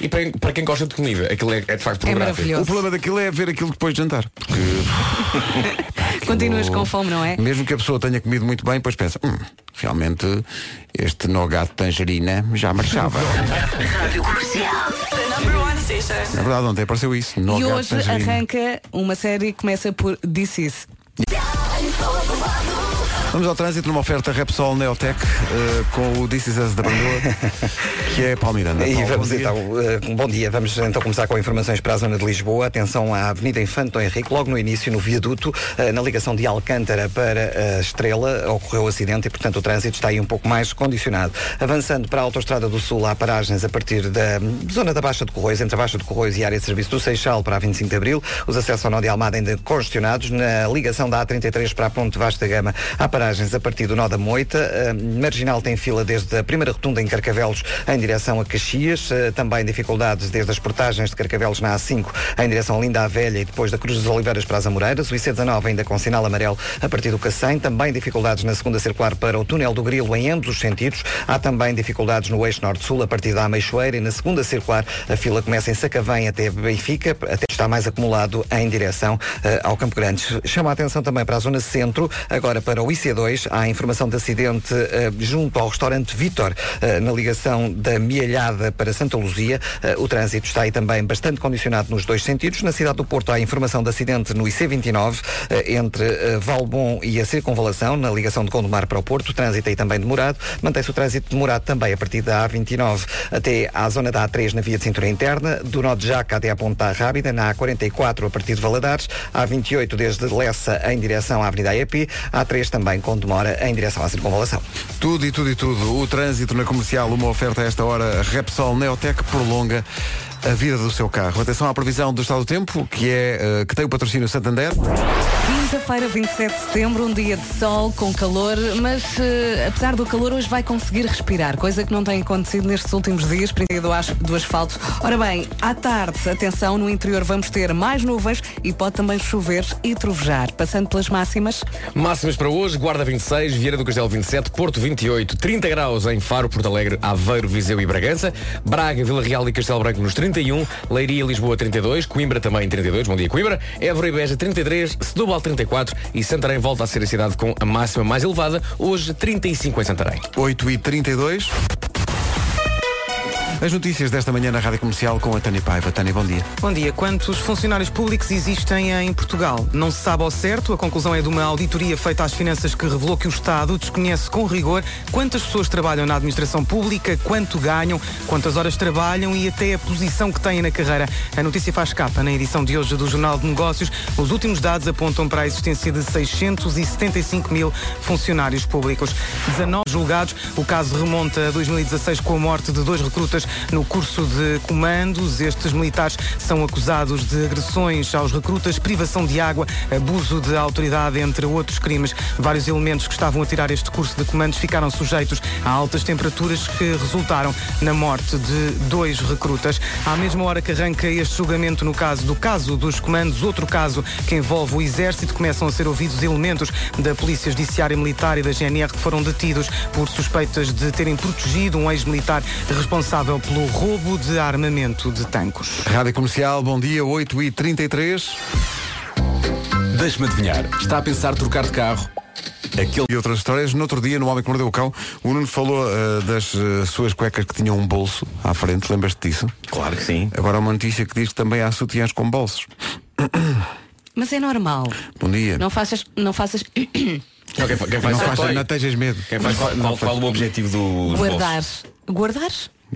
E para, para quem gosta de comida, aquilo é, é de facto É pornográfico. maravilhoso. o problema daquilo é ver aquilo depois de jantar. Porque Continuas com fome, não é? mesmo que a pessoa tenha comido muito bem, depois pensa, "Hum, realmente este nogado de tangerina já marchava. Na verdade, ontem apareceu isso. E Nogado hoje tangerina. arranca uma série que começa por This Is. Vamos ao trânsito numa oferta Repsol Neotec eh, com o This Is Us da Bandoa, que é Paulo Miranda. E Paulo, vamos bom então, eh, bom dia, vamos então começar com informações para a zona de Lisboa. Atenção à Avenida Infante Dom Henrique, logo no início, no viaduto, eh, na ligação de Alcântara para a Estrela, ocorreu o acidente e, portanto, o trânsito está aí um pouco mais condicionado. Avançando para a Autostrada do Sul, há paragens a partir da zona da Baixa de Corroios, entre a Baixa de Corroios e a área de serviço do Seixal para a 25 de Abril. Os acessos ao Nó de Almada ainda congestionados. Na ligação da A33 para a Ponte Vasta Gama, há paragens a partir do Nó da Moita. A Marginal tem fila desde a primeira rotunda em Carcavelos em direção a Caxias. Eh, Também dificuldades desde as portagens de Carcavelos na A5 em direção a Linda a Velha e depois da Cruz das Oliveiras para as Amoreiras. O IC19 ainda com sinal amarelo a partir do Cacém. Também dificuldades na segunda circular para o túnel do Grilo em ambos os sentidos. Há também dificuldades no eixo norte-sul a partir da Ameixoeira e na segunda circular a fila começa em Sacavém até Benfica, até está mais acumulado em direção eh, ao Campo Grande. Chama a atenção também para a zona centro, agora para o IC2, há informação de acidente eh, junto ao restaurante Vitor, eh, na ligação da Mielhada para Santa Luzia. Eh, o trânsito está aí também bastante condicionado nos dois sentidos. Na cidade do Porto há informação de acidente no IC29, eh, entre Valbom e a Circunvalação, na ligação de Gondomar para o Porto. O trânsito aí também demorado. Mantém-se o trânsito demorado também a partir da A29 até à zona da A3 na via de cintura interna, do Nó de Jaca até à Ponta Rábida, na A44 a partir de Valadares, A28 desde Lessa em direção à Avenida AEP, A3 também com demora em direção à circunvalação. Tudo e tudo e tudo. O trânsito na comercial, uma oferta a esta hora. Repsol Neotec prolonga a vida do seu carro. Atenção à previsão do estado do tempo, que, é, eh, que tem o patrocínio Santander. Quinta-feira, 27 de setembro, um dia de sol com calor, mas eh, apesar do calor, hoje vai conseguir respirar, coisa que não tem acontecido nestes últimos dias, princípio do, as- do asfalto. Ora bem, à tarde, atenção, no interior vamos ter mais nuvens e pode também chover e trovejar. Passando pelas máximas, Máximas para hoje, Guarda 26, Vieira do Castelo 27, Porto 28, 30 graus em Faro, Porto Alegre, Aveiro, Viseu e Bragança, Braga, Vila Real e Castelo Branco nos 31, Leiria e Lisboa 32, Coimbra também 32, bom dia Coimbra, Évora e Beja 33, Setúbal 34 e Santarém volta a ser a cidade com a máxima mais elevada, hoje 35 em Santarém. 8 e 32 As notícias desta manhã na Rádio Comercial com a Tânia Paiva. Tânia, bom dia. Bom dia. Quantos funcionários públicos existem em Portugal? Não se sabe ao certo. A conclusão é de uma auditoria feita às finanças que revelou que o Estado desconhece com rigor quantas pessoas trabalham na administração pública, quanto ganham, quantas horas trabalham e até a posição que têm na carreira. A notícia faz capa na edição de hoje do Jornal de Negócios. Os últimos dados apontam para a existência de 675 mil funcionários públicos. 19 julgados. O caso remonta a 2016 com a morte de dois recrutas no curso de comandos. Estes militares são acusados de agressões aos recrutas, privação de água, abuso de autoridade, entre outros crimes. Vários elementos que estavam a tirar este curso de comandos ficaram sujeitos a altas temperaturas que resultaram na morte de dois recrutas. À mesma hora que arranca este julgamento no caso do caso dos comandos, outro caso que envolve o Exército, começam a ser ouvidos elementos da Polícia Judiciária Militar e da GNR que foram detidos por suspeitas de terem protegido um ex-militar responsável pelo roubo de armamento de tancos. Rádio Comercial, bom dia, 8 e 33 Deixe-me adivinhar. Está a pensar trocar de carro? Aquele... E outras histórias. No outro dia, no Homem que Mordeu o Cão, o Nuno falou eh, das eh, suas cuecas que tinham um bolso à frente. Lembras-te disso? Claro que sim. Agora há uma notícia que diz que também há sutiãs com bolsos. Mas é normal. Bom dia. Não faças. Não faças. Não, quem, quem faz não, é o faz, toy. não tejas medo. Quem faz Qual, qual- qual o objetivo do guardar. bolsos? Guardar?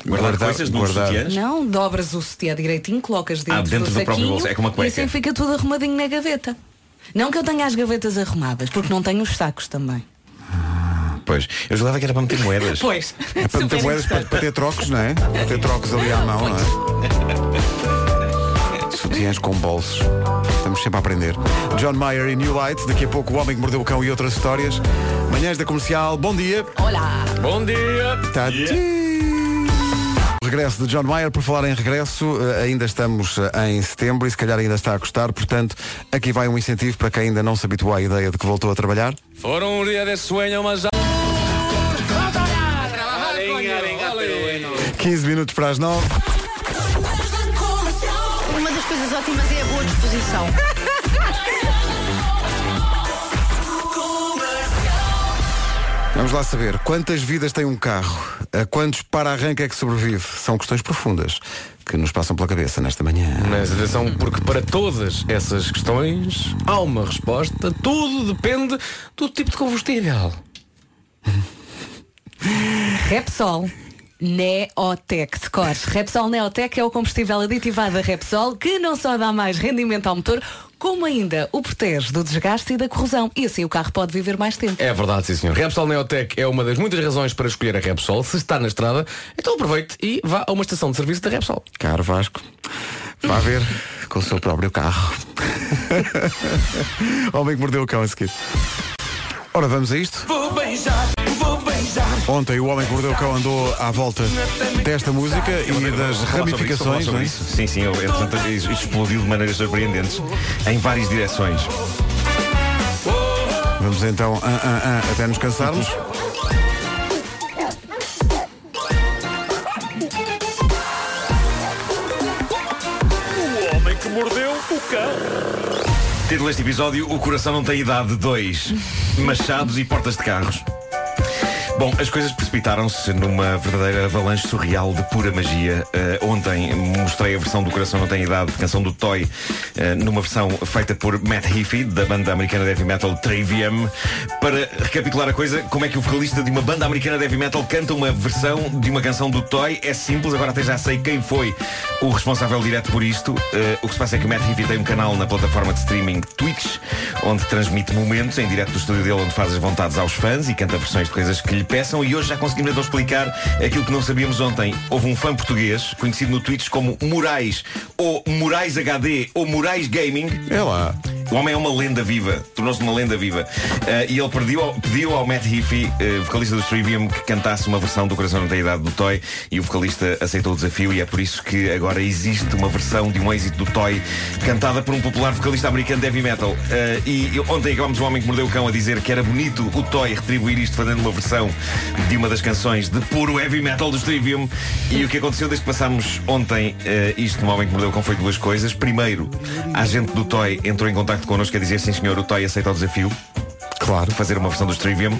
Guardar, coisas nos guardar. sutiãs? Não, dobras o sutiã direitinho, colocas dentro, Ah, dentro do do próprio bolso. É como uma e cueca. assim fica tudo arrumadinho na gaveta. Não que eu tenha as gavetas arrumadas, porque não tenho os sacos também. Pois. Eu julgava que era para meter moedas. Pois. É para meter moedas para, para ter trocos, não é? Para ter trocos ali à mão, não é? Sutiãs com bolsos. Estamos sempre a aprender. John Mayer e New Light. Daqui a pouco o Homem que Mordeu o Cão e outras histórias. Manhãs da Comercial. Bom dia. Olá! Bom dia! Tá O Regresso de John Mayer, por falar em regresso, eh, ainda estamos eh, em setembro e se calhar ainda está a custar, portanto, aqui vai um incentivo para quem ainda não se habituou à ideia de que voltou a trabalhar. Foram um dia de sueño, mas já... 15 minutos para as 9. Uma das coisas ótimas é a boa disposição. Vamos lá saber quantas vidas tem um carro, a quantos para-arranca é que sobrevive. São questões profundas que nos passam pela cabeça nesta manhã. Mas atenção, porque para todas essas questões há uma resposta. Tudo depende do tipo de combustível. Repsol. Neotec de cores. Repsol Neotec é o combustível aditivado da Repsol que não só dá mais rendimento ao motor, como ainda o protege do desgaste e da corrosão. E assim o carro pode viver mais tempo. É verdade, sim senhor. Repsol Neotec é uma das muitas razões para escolher a Repsol. Se está na estrada, então aproveite e vá a uma estação de serviço da Repsol. Caro Vasco, vá ver com o seu próprio carro. Homem que mordeu o cão a seguir. Ora, vamos a isto. Vou beijar, vou beijar. Ontem o Homem que Mordeu o Cão andou à volta desta música e das isso, ramificações. não sobre é? isso. Sim, sim, eu- entretanto, isto explodiu de maneiras surpreendentes em várias direções. Vamos então ah, ah, ah, até nos cansarmos. O homem que mordeu o cão. Título deste episódio, O Coração Não Tem Idade 2. Machados e portas de carros. Bom, as coisas precipitaram-se numa verdadeira avalanche surreal de pura magia. Eh, ontem mostrei a versão do Coração Não Tem Idade, canção do Toy, eh, numa versão feita por Matt Heafy, da banda americana de heavy metal Trivium. Para recapitular a coisa, como é que o vocalista de uma banda americana de heavy metal canta uma versão de uma canção do Toy? É simples, agora até já sei quem foi o responsável direto por isto. Eh, o que se passa é que o Matt Heafy tem um canal na plataforma de streaming Twitch, onde transmite momentos em direto do estúdio dele, onde faz as vontades aos fãs e canta versões de coisas que lhe peçam. E hoje já conseguimos então explicar aquilo que não sabíamos ontem. Houve um fã português, conhecido no Twitch como Moraes, ou Moraes HD, ou Moraes Gaming. É lá. O homem é uma lenda viva, tornou-se uma lenda viva. Eh, e ele pediu ao, pediu ao Matt Heafy, eh, vocalista do Trivium, que cantasse uma versão do Coração Tem Idade do Toy. E o vocalista aceitou o desafio, e é por isso que agora existe uma versão de um êxito do Toy, cantada por um popular vocalista americano de heavy metal. Eh, e ontem acabámos o Homem que Mordeu o Cão a dizer que era bonito o Toy retribuir isto fazendo uma versão de uma das canções de puro heavy metal do Trivium. E o que aconteceu desde que passámos ontem isto no Homem que Mordeu o Cão foi duas coisas. Primeiro, a gente do Toy entrou em contacto connosco a dizer sim senhor, o Toy aceita o desafio. Claro. Fazer uma versão do Trivium.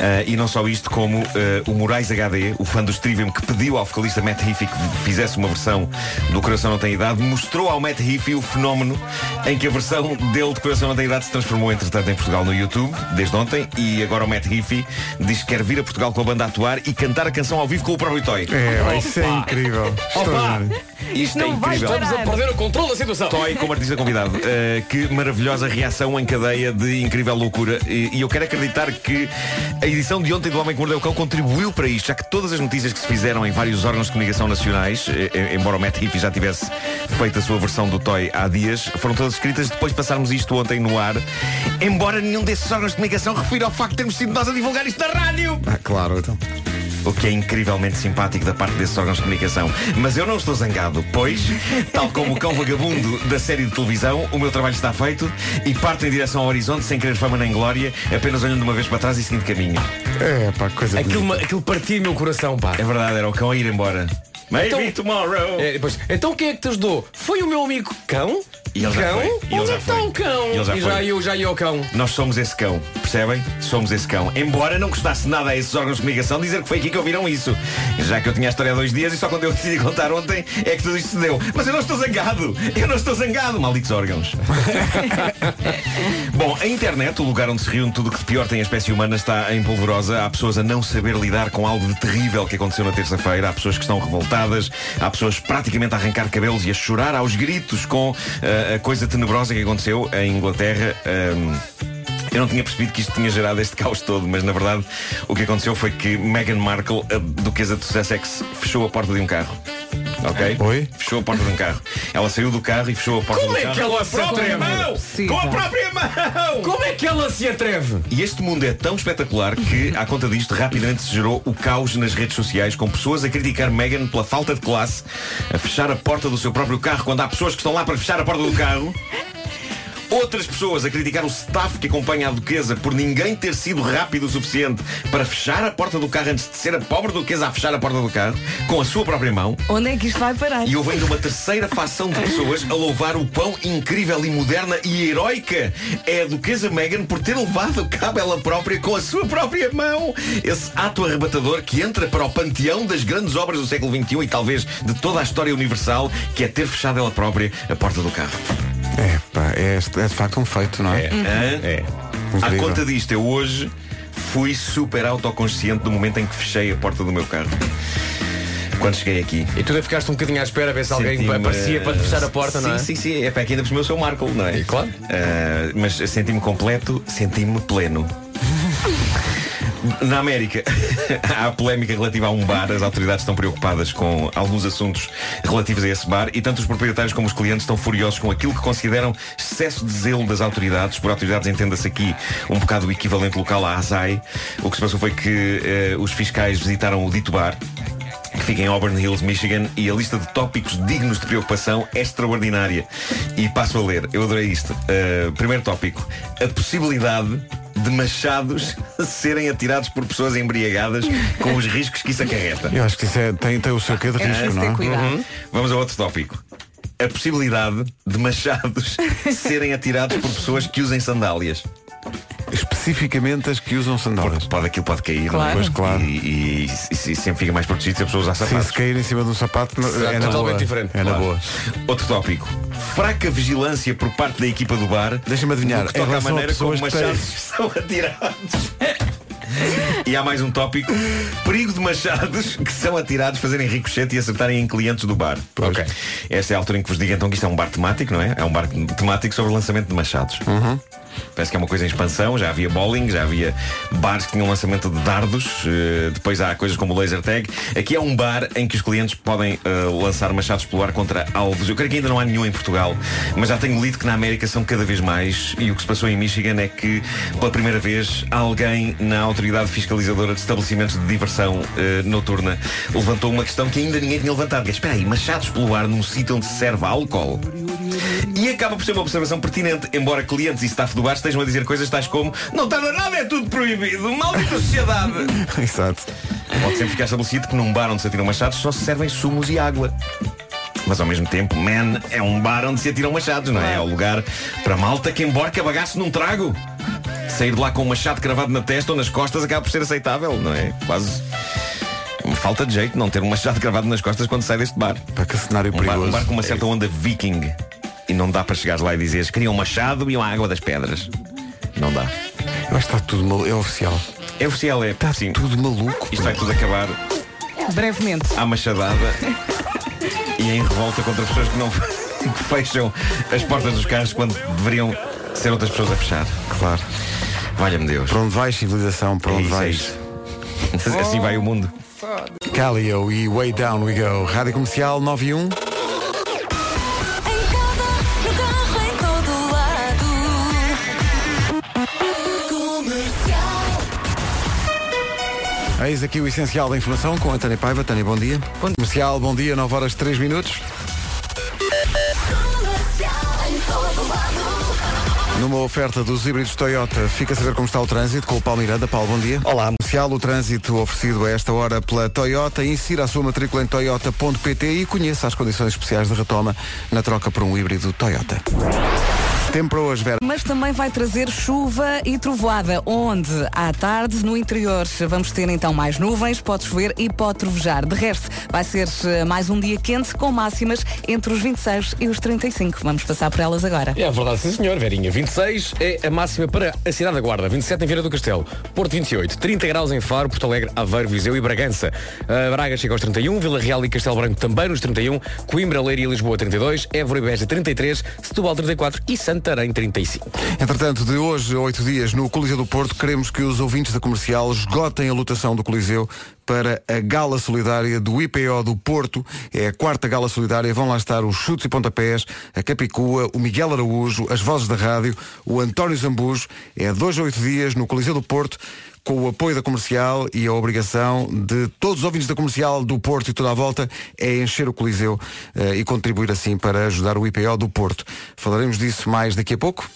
Eh, e não só isto, como eh, o Moraes HD, o fã do Trivium, que pediu ao vocalista Matt Heafy que fizesse uma versão do Coração Não Tem Idade, mostrou ao Matt Heafy o fenómeno em que a versão dele de Coração Não Tem Idade se transformou, entretanto, em Portugal no YouTube, desde ontem. E agora o Matt Heafy diz que quer vir a Portugal com a banda a atuar e cantar a canção ao vivo com o próprio Toy. É, isso é incrível. Extraordinário. Isto é Não vai incrível. Estamos a perder o controle da situação. Toy como artista convidado. Uh, que maravilhosa reação em cadeia de incrível loucura. E, e eu quero acreditar que a edição de ontem do Homem que Mordeu o Cão contribuiu para isto, já que todas as notícias que se fizeram em vários órgãos de comunicação nacionais, eh, embora o Matt Heafy já tivesse feito a sua versão do Toy há dias, foram todas escritas depois de passarmos isto ontem no ar, embora nenhum desses órgãos de comunicação refira ao facto de termos sido nós a divulgar isto na rádio. Ah, claro, então. O que é incrivelmente simpático da parte desses órgãos de comunicação. Mas eu não estou zangado, pois, tal como o cão vagabundo da série de televisão, o meu trabalho está feito e parto em direção ao horizonte sem querer fama nem glória, apenas olhando uma vez para trás e seguindo caminho. É, pá, coisa Aquilo, bonita. aquilo partia meu coração, pá. É verdade, era o cão a ir embora. Maybe Então- tomorrow. É, depois, então quem é que te ajudou? Foi o meu amigo cão? E ele já cão? E ele Onde já é está o cão? E ele já e já eu, já eu, cão. Nós somos esse cão, percebem? Somos esse cão. Embora não gostasse nada a esses órgãos de comunicação dizer que foi aqui que ouviram isso. Já que eu tinha a história há dois dias e só quando eu decidi contar ontem é que tudo isto se deu. Mas eu não estou zangado! Eu não estou zangado, malditos órgãos. Bom, a internet, o lugar onde se reúne tudo o que de pior tem a espécie humana, está em polvorosa. Há pessoas a não saber lidar com algo de terrível que aconteceu na terça-feira. Há pessoas que estão revoltadas. Há pessoas praticamente a arrancar cabelos e a chorar aos gritos com ah, a coisa tenebrosa que aconteceu em Inglaterra. Ahm, eu não tinha percebido que isto tinha gerado este caos todo, mas na verdade o que aconteceu foi que Meghan Markle, a duquesa de Sussex, fechou a porta de um carro. Ok? Oi? Fechou a porta de um carro. Ela saiu do carro e fechou a porta Como do é carro. que ela com a se própria mão! Sim, com a própria mão! Como é que ela se atreve? E este mundo é tão espetacular que, à conta disto, rapidamente se gerou o caos nas redes sociais, com pessoas a criticar Meghan pela falta de classe, a fechar a porta do seu próprio carro quando há pessoas que estão lá para fechar a porta do carro. Outras pessoas a criticar o staff que acompanha a duquesa por ninguém ter sido rápido o suficiente para fechar a porta do carro antes de ser a pobre duquesa a fechar a porta do carro com a sua própria mão. Onde é que isto vai parar? E houve ainda uma terceira facção de pessoas a louvar o quão incrível e moderna e heroica é a duquesa Meghan por ter levado a cabo ela própria com a sua própria mão. Esse ato arrebatador que entra para o panteão das grandes obras do século XXI e talvez de toda a história universal, que é ter fechado ela própria a porta do carro. É, pá, é, é de facto um feito, não é? Hã? É. À conta disto, eu hoje fui super autoconsciente do momento em que fechei a porta do meu carro. Quando cheguei aqui. E tu ainda ficaste um bocadinho à espera a ver se alguém aparecia para te fechar a porta, sim, não é? Sim, sim, é para aqui ainda por cima eu sou o Marco, não é? E claro. Ah, mas senti-me completo, senti-me pleno. Na América há polémica relativa a um bar. As autoridades estão preocupadas com alguns assuntos relativos a esse bar e tanto os proprietários como os clientes estão furiosos com aquilo que consideram excesso de zelo das autoridades. Por autoridades entenda-se aqui um bocado o equivalente local à ASAI. O que se passou foi que eh, os fiscais visitaram o dito bar que fica em Auburn Hills, Michigan, e a lista de tópicos dignos de preocupação é extraordinária. E passo a ler, eu adorei isto. Uh, primeiro tópico, a possibilidade de machados serem atirados por pessoas embriagadas com os riscos que isso acarreta. Eu acho que isso é, tem, tem o seu quê de É risco, preciso não é? Uhum. Vamos a outro tópico. A possibilidade de machados serem atirados por pessoas que usem sandálias. Especificamente as que usam sandálias. Porque pode, aquilo pode cair, Claro. é? Pois, claro. E, e- e se- sempre fica mais protegido se a pessoa usar sapatos. se cair em cima de um sapato, não- é na totalmente boa. diferente, É na Claro. boa. Outro tópico. Fraca vigilância por parte da equipa do bar. Deixa-me adivinhar, no que em toca à relação a maneira como pessoas que têm- machados são atirados. E há mais um tópico. Perigo de machados que são atirados, fazerem ricochete e acertarem em clientes do bar. Ok. Esta é a altura em que vos digo então que isto é um bar temático, não é? É um bar temático sobre o lançamento de machados. Parece que é uma coisa em expansão, já havia bowling, já havia bares que tinham lançamento de dardos, eh, depois há coisas como o laser tag. Aqui é um bar em que os clientes podem eh, lançar machados pelo ar contra alvos. Eu creio que ainda não há nenhum em Portugal, mas já tenho lido que na América são cada vez mais. E o que se passou em Michigan é que, pela primeira vez, alguém na autoridade fiscalizadora de estabelecimentos de diversão eh, noturna levantou uma questão que ainda ninguém tinha levantado. Que é, espera aí, machados pelo ar num sítio onde se serve álcool? E acaba por ser uma observação pertinente, embora clientes e staff do bar estejam a dizer coisas tais como não tarda nada, é tudo proibido, maldita sociedade. Exato. Pode sempre ficar estabelecido que num bar onde se atiram machados só se servem sumos e água. Mas ao mesmo tempo, man, é um bar onde se atiram machados, não é? É o lugar para malta que emborca bagaço num trago. Sair de lá com um machado cravado na testa ou nas costas acaba por ser aceitável, não é? Quase falta de jeito não ter um machado cravado nas costas quando sai deste bar. Para que cenário Um bar, perigoso. um bar com uma certa onda viking. E não dá para chegares lá e dizeres queriam um machado e uma água das pedras. Não dá. Eu acho que está tudo maluco. É oficial. É oficial, é. Está Sim. tudo maluco. Isto vai tudo acabar Brevemente. à machadada e em revolta contra as pessoas que não que fecham as portas dos carros quando deveriam ser outras pessoas a fechar. Claro. Valha-me Deus. Para onde vais, civilização? Para É onde isso, é vais? isso. Assim vai o mundo. Calio e Way Down We Go. Rádio Comercial 9 Eis aqui o essencial da informação com a Tânia Paiva. Tânia, bom dia. Bom Comercial, bom dia, 9 horas 3 minutos. Numa oferta dos híbridos Toyota, fica a saber como está o trânsito com o Paulo Miranda. Paulo, bom dia. Olá. Comercial, o trânsito oferecido a esta hora pela Toyota. Insira a sua matrícula em toyota.pt e conheça as condições especiais de retoma na troca por um híbrido Toyota. Tempo para hoje, Vera. Mas também vai trazer chuva e trovoada, onde à tarde no interior vamos ter então mais nuvens, pode chover e pode trovejar. De resto, vai ser eh, mais um dia quente com máximas entre os 26 e os 35. Vamos passar por elas agora. É verdade, sim senhor, Verinha. 26 é a máxima para a cidade da Guarda, 27 em Vieira do Castelo, Porto 28, 30 graus em Faro, Porto Alegre, Aveiro, Viseu e Bragança. Uh, Braga chega aos 31, Vila Real e Castelo Branco também nos 31, Coimbra, Leiria e Lisboa 32, Évora e Beja 33, Setúbal 34 e Santarém 35. Entretanto, de hoje a oito dias no Coliseu do Porto, queremos que os ouvintes da comercial esgotem a lotação do Coliseu para a Gala Solidária do IPO do Porto. É a quarta Gala Solidária. Vão lá estar os Chutes e Pontapés, a Capicua, o Miguel Araújo, as Vozes da Rádio, o António Zambujo. É dois a oito dias no Coliseu do Porto com o apoio da comercial e a obrigação de todos os ouvintes da comercial do Porto e toda a volta é encher o Coliseu eh, e contribuir assim para ajudar o IPO do Porto. Falaremos disso mais daqui a pouco.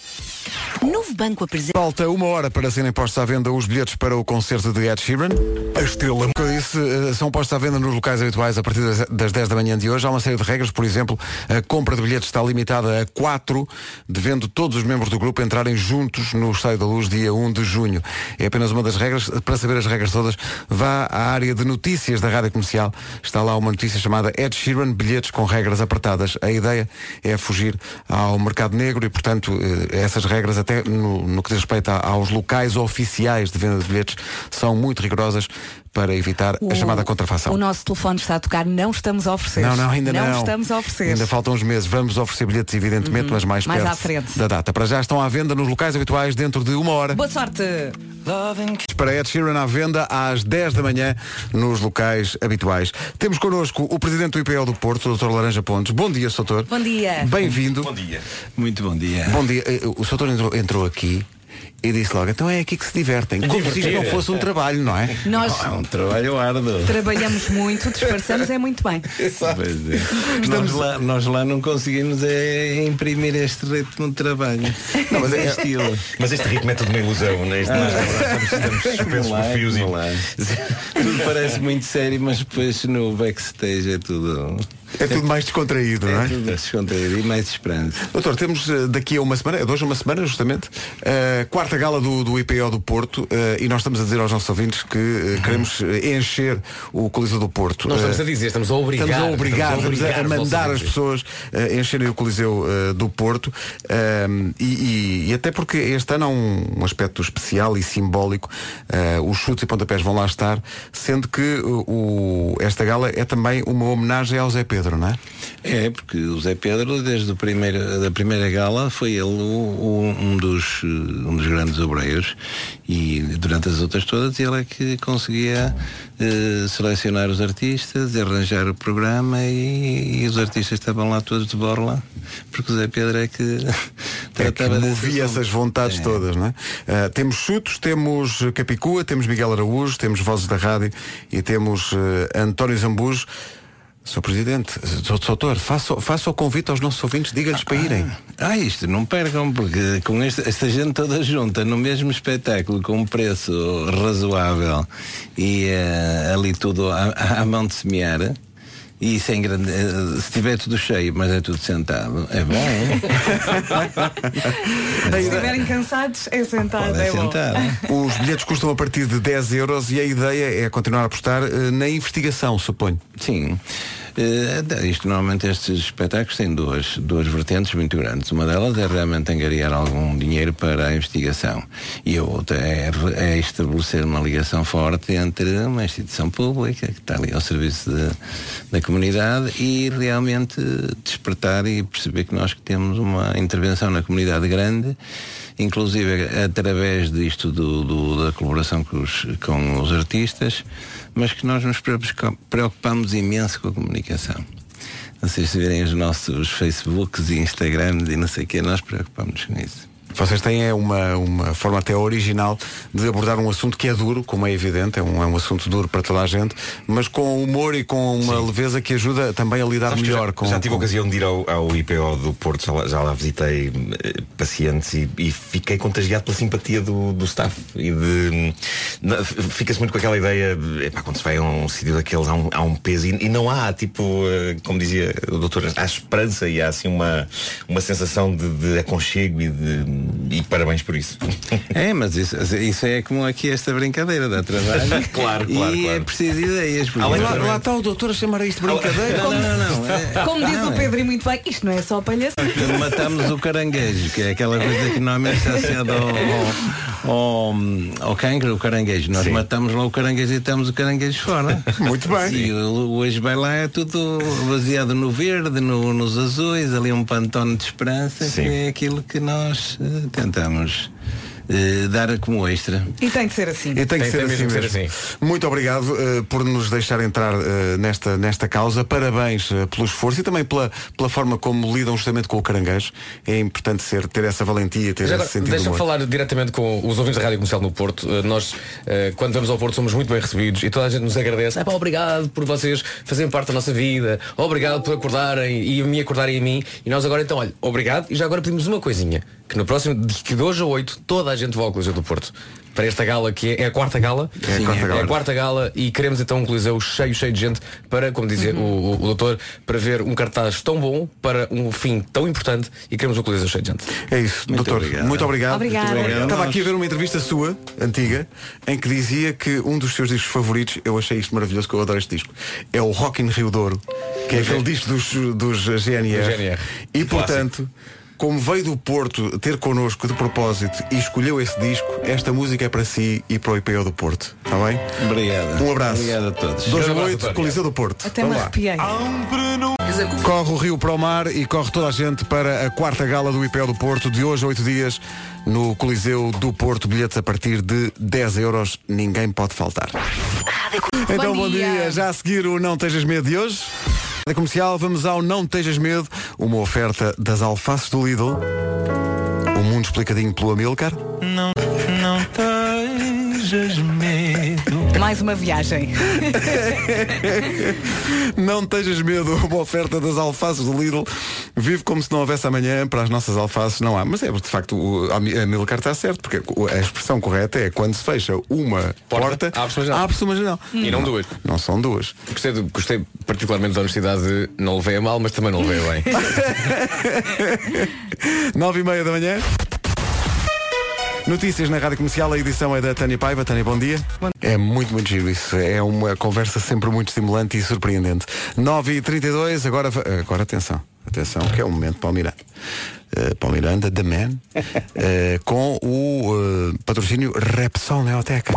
Novo Banco apresenta. Falta uma hora para serem postos à venda os bilhetes para o concerto de Ed Sheeran. A estrela. Como eu disse, eh, são postos à venda nos locais habituais a partir das- das 10 da manhã de hoje. Há uma série de regras, por exemplo, a compra de bilhetes está limitada a 4, devendo todos os membros do grupo entrarem juntos no Estádio da Luz dia 1 de junho. É apenas uma das regras. Para saber as regras todas, vá à área de notícias da Rádio Comercial. Está lá uma notícia chamada Ed Sheeran, bilhetes com regras apertadas. A ideia é fugir ao mercado negro e, portanto, eh, essas regras, até no, no que diz respeito aos locais oficiais de venda de bilhetes, são muito rigorosas para evitar a chamada contrafação. O nosso telefone está a tocar, não estamos a oferecer. Não, não, ainda não. Não estamos a oferecer. Ainda faltam uns meses. Vamos oferecer bilhetes, evidentemente, mas mais, mais perto à frente. da data. Para já estão à venda nos locais habituais dentro de uma hora. Boa sorte! Para Ed Sheeran à venda às 10 da manhã nos locais habituais. Temos connosco o Presidente do IPL do Porto, o Dr. Laranja Pontes. Bom dia, Soutor. Bom dia. Bem-vindo. Bom dia. Muito bom dia. Bom dia. Eh, O Soutor entrou, entrou aqui e disse logo, então é aqui que se divertem. Como se isto não fosse um trabalho, não é? Nós É um trabalho árduo. trabalhamos muito, disfarçamos é muito bem. Pois é. Nós, lá, nós lá não conseguimos é, imprimir este ritmo de trabalho. Não, mas, é é, estilo. mas este ritmo é tudo uma ilusão, não é? Este- nós estamos, estamos suspensos por fios e lá. Tudo parece muito sério, mas depois no backstage é tudo. É tudo mais descontraído, não é? É tudo descontraído e mais esperança. Doutor, temos eh, daqui a uma semana, é de hoje a uma semana justamente, a quarta gala do, do IPO do Porto eh, e nós estamos a dizer aos nossos ouvintes que eh, queremos eh, encher o Coliseu do Porto. Nós estamos a dizer, estamos a obrigar. Estamos a obrigar, estamos estamos a, obrigar os mandar nossos as pessoas encherem o Coliseu do Porto Ehm, e, e- e até porque este ano há um, um aspecto especial e simbólico. Os chutes e pontapés vão lá estar, sendo que o, o- esta gala é também uma homenagem ao Zé Pedro, não é? É, porque o Zé Pedro, desde a primeira, da primeira gala, foi ele o- o- um, dos, um dos grandes obreiros e durante as outras todas ele é que conseguia eh, selecionar os artistas, arranjar o programa e, e os artistas estavam lá todos de borla, porque o Zé Pedro é que É que tratava movia essas vontades É. todas, não é? Ah, temos chutos, temos Capicua, temos Miguel Araújo, temos Vozes da Rádio e temos eh, António Zambujo. Sr. Presidente. Doutor, faça, faça o convite aos nossos ouvintes, diga-lhes para irem. Ah, isto não percam, porque com esta, esta gente toda junta no mesmo espetáculo, com um preço razoável e eh, ali tudo à, à mão de semear. E sem grande. eh, se tiver tudo cheio, mas é tudo sentado, é bom. Se estiverem cansados, é sentado, é bom. sentar. Os bilhetes custam a partir de 10 euros e a ideia é continuar a apostar eh, na investigação, suponho. Sim. Eh, isto normalmente estes espetáculos têm duas, duas vertentes muito grandes. Uma delas é realmente angariar algum dinheiro para a investigação e a outra é, é estabelecer uma ligação forte entre uma instituição pública que está ali ao serviço de- da comunidade e realmente despertar e perceber que nós que temos uma intervenção na comunidade grande inclusive através disto do, do- da colaboração com os, com os artistas, mas que nós nos preocupa- preocupamos imenso com a comunicação. Vocês se virem os nossos Facebooks e Instagrams e não sei o que, nós preocupamos com isso. Vocês têm é uma, uma forma até original de abordar um assunto que é duro, como é evidente, é um, é um assunto duro para toda a gente, mas com humor e com uma leveza que ajuda também a lidar Sabes melhor já, com. já tive a com- ocasião de ir ao, ao IPO do Porto, já lá, já lá visitei eh, pacientes e, e fiquei contagiado pela simpatia do, do staff e de fica-se muito com aquela ideia de, epá, quando se vai a um sítio daqueles há um, há um peso e, e não há, tipo, eh, como dizia o doutor, há esperança e há assim uma, uma sensação de, de aconchego e de e parabéns por isso. É, mas isso, isso é como aqui esta brincadeira dá trabalho. Claro, e claro, é claro. preciso ideias. porque- Lá, lá está o doutor a chamar isto de brincadeira. Não, não, não. é- Como diz não, o é- Pedro e muito bem, isto não é só palhaço. Matamos o caranguejo, que é aquela coisa que normalmente está associada ao, ao, ao cancro, o caranguejo. Nós matamos lá o caranguejo e estamos o caranguejo fora. Muito bem. E o- hoje vai lá é tudo baseado no verde, no- nos azuis, ali um pantone de esperança, Sim. que é aquilo que nós eh, tentamos eh, dar como extra. E tem que ser assim. E tem que Tem- ser, tem assim mesmo que ser Muito obrigado eh, por nos deixar entrar eh, nesta, nesta causa. Parabéns pelo esforço e também pela, pela forma como lidam justamente com o caranguejo. É importante ser, ter essa valentia, ter Já agora, esse sentido de Deixa-me falar diretamente com os ouvintes da Rádio Comercial no Porto. Nós, quando vamos ao Porto, somos muito bem recebidos e toda a gente nos agradece. É pá, obrigado por vocês fazerem parte da nossa vida. Obrigado por acordarem e a me acordarem a mim. E nós agora então, olha, obrigado. E já agora pedimos uma coisinha. Que no próximo, de que de hoje a 8, toda a gente vai ao Coliseu do Porto. Para esta gala que é, é a quarta gala. É a Sim, quarta gala. a quarta gala e queremos então um Coliseu cheio, cheio de gente para, como dizia o, o- o doutor, para ver um cartaz tão bom para um fim tão importante e queremos um Coliseu cheio de gente. É isso, doutor. obrigado. Muito obrigado. Obrigada. Muito obrigado. Estava aqui a ver uma entrevista sua, antiga, em que dizia que um dos seus discos favoritos, eu achei isto maravilhoso, que eu adoro este disco, é o Rock in Rio Douro, que é aquele disco dos, dos GNR. Do GNR. E portanto. Como veio do Porto ter connosco de propósito e escolheu esse disco, esta música é para si e para o IPO do Porto. Está bem? Obrigado. Um abraço. Obrigado a todos. Dois Um a abraço, oito, António. Coliseu do Porto. Até me Vamos lá. arrepiei. Corre o Rio para o mar e corre toda a gente para a quarta gala do IPO do Porto, de hoje a oito dias, no Coliseu do Porto. Bilhetes a partir de 10 euros. Ninguém pode faltar. Então, bom dia. dia. Já a seguir o Não Tejas Medo de hoje. Da comercial, vamos ao Não Tejas Medo, uma oferta das alfaces do Lidl. O mundo explicadinho pelo Amilcar. Não, não tejas medo. Mais uma viagem. Não tejas medo, uma oferta das alfaces do Lidl. Vive como se não houvesse amanhã, para as nossas alfaces não há. Mas é, de facto, o, a Mi- a Milcar está certo, porque a expressão correta é quando se fecha uma porta, Porta, abre-se uma janela. uma janela. E não duas. Não são duas. Gostei, de- gostei particularmente da honestidade de não levei a mal, mas também não levei a bem. Nove e meia da manhã. Notícias na Rádio Comercial, a edição é da Tânia Paiva. Tânia, bom dia. É muito, muito giro isso. É uma conversa sempre muito estimulante e surpreendente. 9h32, agora, agora atenção. Atenção, que é o momento Paulo Miranda. Uh, Paulo Miranda, The Man, uh, com o uh, patrocínio Repsol Neoteca.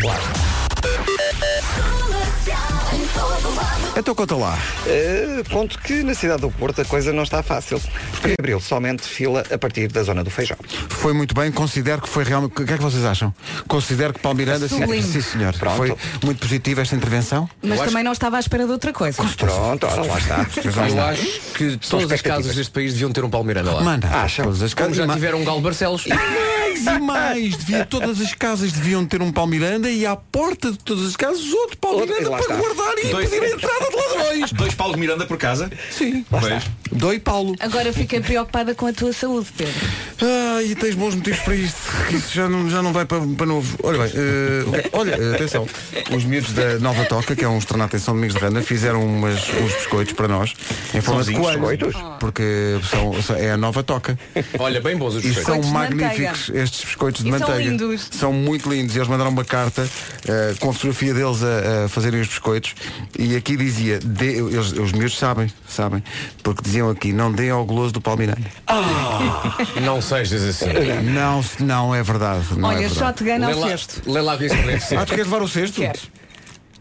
Então conta lá. Uh, ponto que na cidade do Porto a coisa não está fácil. Porque abriu somente fila a partir da zona do Feijão. Foi muito bem, considero que foi realmente. O que é que vocês acham? Considero que Paulo Miranda, sim, Sublime. sim senhor. Pronto. Foi muito positiva esta intervenção. Mas também não estava à espera de outra coisa. Pronto, ora lá está. Eu acho que todas as casas deste país deviam ter um Paulo Miranda lá. Manda, Acham? todas as Como casas. já e ma- tiveram um Galo Barcelos. e mais. Devia, todas as casas deviam ter um Paulo Miranda e à porta de todas as casas outro Paulo Outro, Miranda e lá para está. guardar e Dois- pedir a entrada de ladrões. Dois Paulo Miranda por casa? Sim. Pois. Doi Paulo. Agora fiquei preocupada com a tua saúde, Pedro. Ah, e tens bons motivos para isto. que Isso já não, já não vai para, para novo. Olha bem, eh, olha, atenção. Os miúdos da Nova Toca, que é um estrenado em São Domingos de Randa, fizeram umas, uns biscoitos para nós em forma de coelho. Biscoitos? Porque são, são- é a Nova Toca. Olha, bem bons os E biscoitos. são Biscoitos de magníficos estes biscoitos de E são manteiga. lindos. São muito lindos. E eles mandaram uma carta eh, com a fotografia deles a, a fazerem os biscoitos. E aqui dizia, dê- eles, os miúdos sabem, sabem, porque diziam aqui, não deem ao goloso do Palmiranda. Não sejas assim. Não, não é verdade. Não é Olha, verdade. shotgun Lê ao lá, cesto. lê lá que. Ah, tu queres levar o cesto? Quero.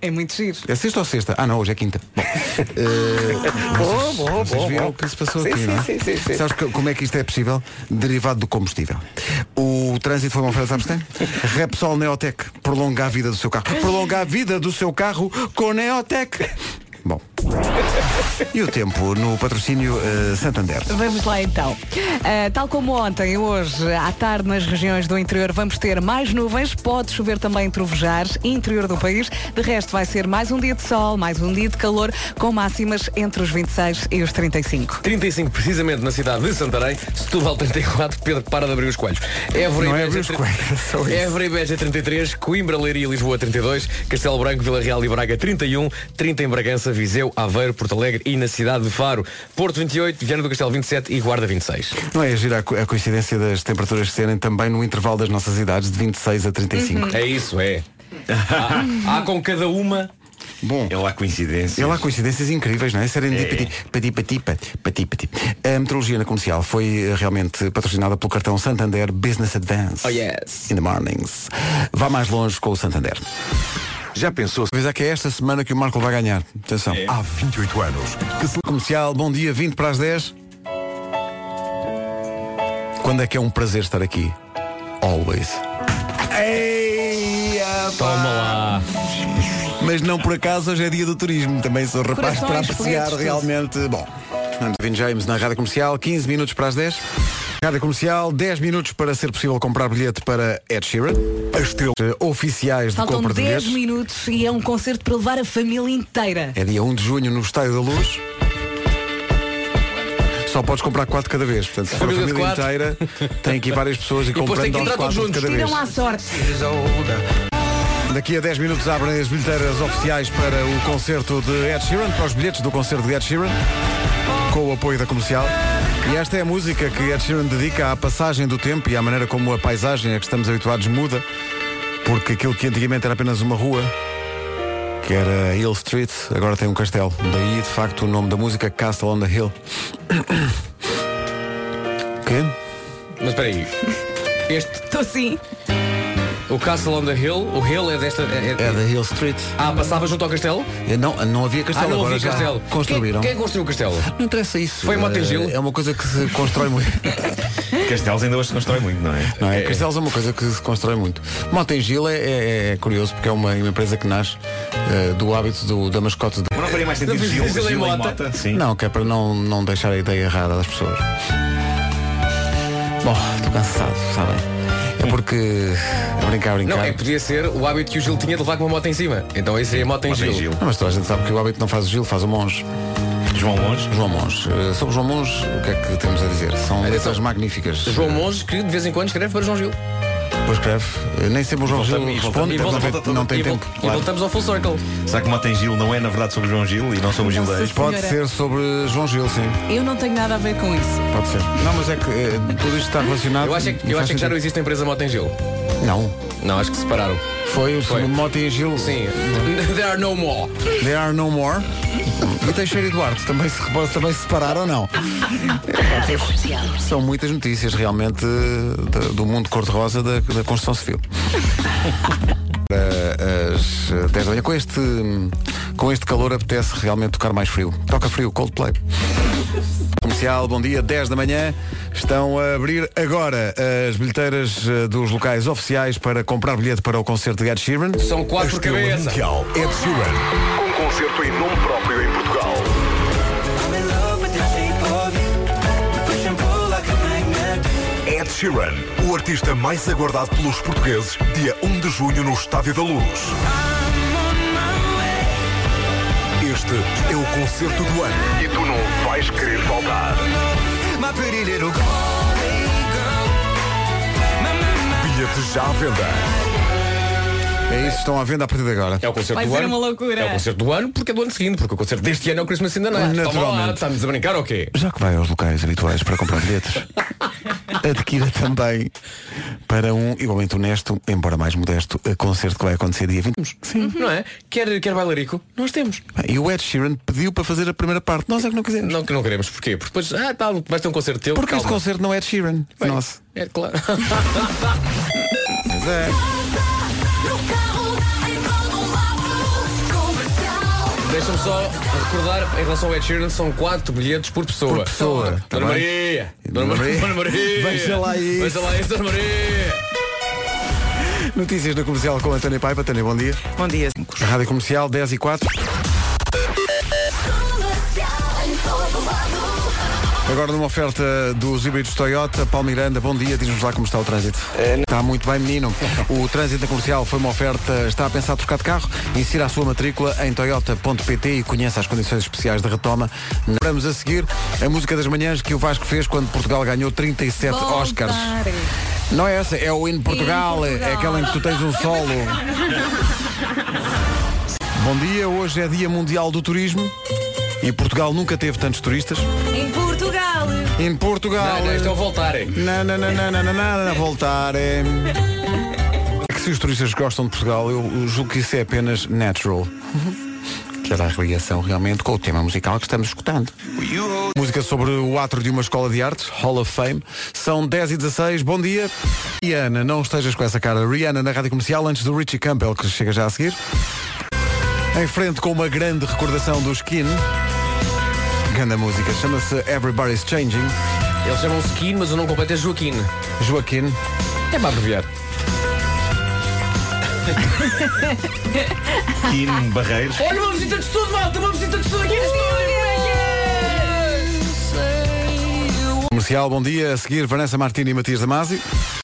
É muito giro. É sexta ou sexta? Ah não, hoje é quinta. Bom, eh, Bom, bom, vocês bom, viram bom. o que se passou Sim, aqui, sim, não é? sim, sim, sim. Sabes que- como é que isto é possível? Derivado do combustível. O trânsito foi uma oferta, sabes? Repsol Neotec. Prolonga a vida do seu carro. Prolonga a vida do seu carro com Neotec. Bom. E o tempo no patrocínio eh, Santander. Vamos lá então. Uh, tal como ontem, hoje, à tarde, nas regiões do interior, vamos ter mais nuvens. Pode chover também trovejar, interior do país. De resto, vai ser mais um dia de sol, mais um dia de calor, com máximas entre os 26 e os 35. 35 precisamente na cidade de Santarém, Setúbal 34, Pedro para de abrir os coelhos. Évora Não e é Beja coelhos, é. Évora e Beja 33, Coimbra, Leiria e Lisboa 32, Castelo Branco, Vila Real e Braga 31, 30 em Bragança, Viseu, Aveiro, Porto Alegre e na cidade de Faro. Porto 28, Viana do Castelo 27 e Guarda 26. Não é agir a, co- a coincidência das temperaturas serem também no intervalo das nossas idades de 26 a 35. É isso, é. Há, há com cada uma. Bom, É lá coincidência. E lá coincidências incríveis, não é? Serendipity, pati, pati, pati, pati, pati. A metrologia na comercial foi eh, realmente patrocinada pelo cartão Santander Business Advance. Oh, yes. In the mornings. Vá mais longe com o Santander. Já pensou? Talvez é que é esta semana que o Marco vai ganhar. Atenção. É. Há 28 anos. Que se... Comercial, bom dia, 20 para as 10. Quando é que é um prazer estar aqui? Always. Ei, Toma lá. Mas não por acaso hoje é dia do turismo. Também sou rapaz para Corações, apreciar foguetes, realmente. Bom, Vin James na Rádio Comercial, 15 minutos para as 10. Rádio Comercial, 10 minutos para ser possível comprar bilhete para Ed Sheeran. As estrelas oficiais de Faltam compra de 10 bilhetes. minutos e é um concerto para levar a família inteira. É dia 1 de junho no Estádio da Luz. Só podes comprar 4 cada vez. Portanto, se for a Família família inteira, tem que ir várias pessoas e, depois comprando tem que entrar todos 4 de juntos. cada vez. Tiram à sorte. Daqui a 10 minutos abrem as bilheteiras oficiais para o concerto de Ed Sheeran, para os bilhetes do concerto de Ed Sheeran, com o apoio da comercial. E esta é a música que Ed Sheeran dedica à passagem do tempo e à maneira como a paisagem a que estamos habituados muda, porque aquilo que antigamente era apenas uma rua, que era Hill Street, agora tem um castelo. Daí, de facto, o nome da música Castle on the Hill. Quê? Mas espera aí. Este, Estou sim. O Castle on the Hill, o Hill é desta. É, É da Hill Street. Ah, passava junto ao castelo? Não, não havia Ah, castelo, não agora havia já castelo. construíram. Quem, quem construiu o castelo? Não interessa isso. Foi Motengil? É uma coisa que se constrói muito. Castelos ainda hoje se constrói muito, não é? Não é? Castelos é uma coisa que se constrói muito. Motengil é, é- é curioso porque é uma, uma empresa que nasce eh, do hábito do- da mascote de... Mas não faria mais sentido Gil, Gil Gil Mota? Mota? Sim. Não, que é para não, não deixar a ideia errada das pessoas. Bom, estou cansado, sabem? É porque... A brincar, a brincar. Não, é que podia ser o hábito que o Gil tinha de levar com uma moto em cima. Então esse é moto em Moto em Gil. Gil. Não, mas toda a gente sabe que o hábito não faz o Gil, faz o monge. João Monge. João Monge. Eh, sobre João Monge, o que é que temos a dizer? São letras magníficas. João Monge que de vez em quando escreve para João Gil. Depois escreve. Nem sempre o João Gil Voltamos- responde, E, porque volta- não tem, não tem e vol- tempo. e voltamos ao full circle. Será que Mota em Gil não é na verdade sobre João Gil e não sobre o Gil Não da sei Ex? Pode Senhora. ser sobre João Gil, sim. Eu não tenho nada a ver com isso. Pode ser. Não, mas é que eh, tudo isto está relacionado. Eu acho é que, eu acho é que já não existe a empresa moto em Gil. Não. Não, acho que separaram. Foi o Foi. sobre Mota e Gil. Sim. There are no more. There are no more. E Teixeira e Duarte também se, também se separaram ou não? São muitas notícias realmente eh, do mundo cor-de-rosa da, da construção civil. As eh, 10 da manhã. Com este, com este calor apetece realmente tocar mais frio. Toca frio, Coldplay. Comercial, bom dia, 10 da manhã. Estão a abrir agora as bilheteiras eh, dos locais oficiais para comprar bilhete para o concerto de Ed Sheeran. São quatro por cabeça. Mundial Ed Sheeran. Com concerto em nome próprio em Portugal. Ed Sheeran, o artista mais aguardado pelos portugueses, dia 1 de junho no Estádio da Luz. Este é o concerto do ano e tu não vais querer faltar. Bilhetes já à venda. É isso, estão à venda a partir de agora. É o concerto Vai do ser ano. uma loucura. É o concerto do ano porque é do ano seguinte, porque o concerto deste ano é o Christmas in the Night. Toma lá, Naturalmente. estamos a brincar ou quê? Já que vai aos locais habituais para comprar bilhetes, adquira também para um igualmente honesto, embora mais modesto, eh, concerto que vai acontecer dia 20. Sim. Não é? Quer, quer bailarico? Nós temos. E o Ed Sheeran pediu para fazer a primeira parte. Nós é que não quisemos. Não que não queremos. Porquê? Porque depois, ah, tal, vais ter um concerto teu. Porque este concerto não é Ed Sheeran. Bem, Nosso. É claro. Mas é. Deixa-me só recordar, em relação ao Ed Sheeran, são 4 bilhetes por pessoa. Por pessoa, Dona tá. Maria! Dona Maria! Dona Maria! Veja lá isso. Veja lá isso, Dona Maria! Notícias na comercial com a Tânia Paiva. Tânia, bom dia. Bom dia. A Rádio Comercial 10 e 4. Agora numa oferta dos híbridos Toyota, Paulo Miranda, bom dia, diz-nos lá como está o trânsito. Está muito bem, menino. O trânsito comercial foi uma oferta, está a pensar trocar de carro? Insira a sua matrícula em toyota.pt e conheça as condições especiais de retoma. Vamos a seguir a música das manhãs que o Vasco fez quando Portugal ganhou 37 Oscars. Não é essa, é o hino Portugal, é aquela em que tu tens um solo. Bom dia, hoje é Dia Mundial do Turismo e Portugal nunca teve tantos turistas. Em Portugal. Não, não, isto é o voltarem. Não, não, não, não, não, não, não, não, voltar. É... é que se os turistas gostam de Portugal, eu julgo que isso é apenas natural. Que era a ligação realmente com o tema musical que estamos escutando. Música sobre o atro de uma escola de artes, Hall of Fame. São 10 e 16, bom dia. Rihanna, não estejas com essa cara. Rihanna na rádio comercial antes do Richie Campbell, que chega já a seguir. Em frente com uma grande recordação do Skin. Grande música, chama-se Everybody's Changing. Eles chamam-se Skin, mas o nome completo é Joaquim. Joaquim. É para abreviar. Kim Barreiros. Olha uma visita de estudo, malta! Uma visita de estudo aqui no estúdio! Comercial, bom dia. A seguir, Vanessa Martini e Matias Damasio.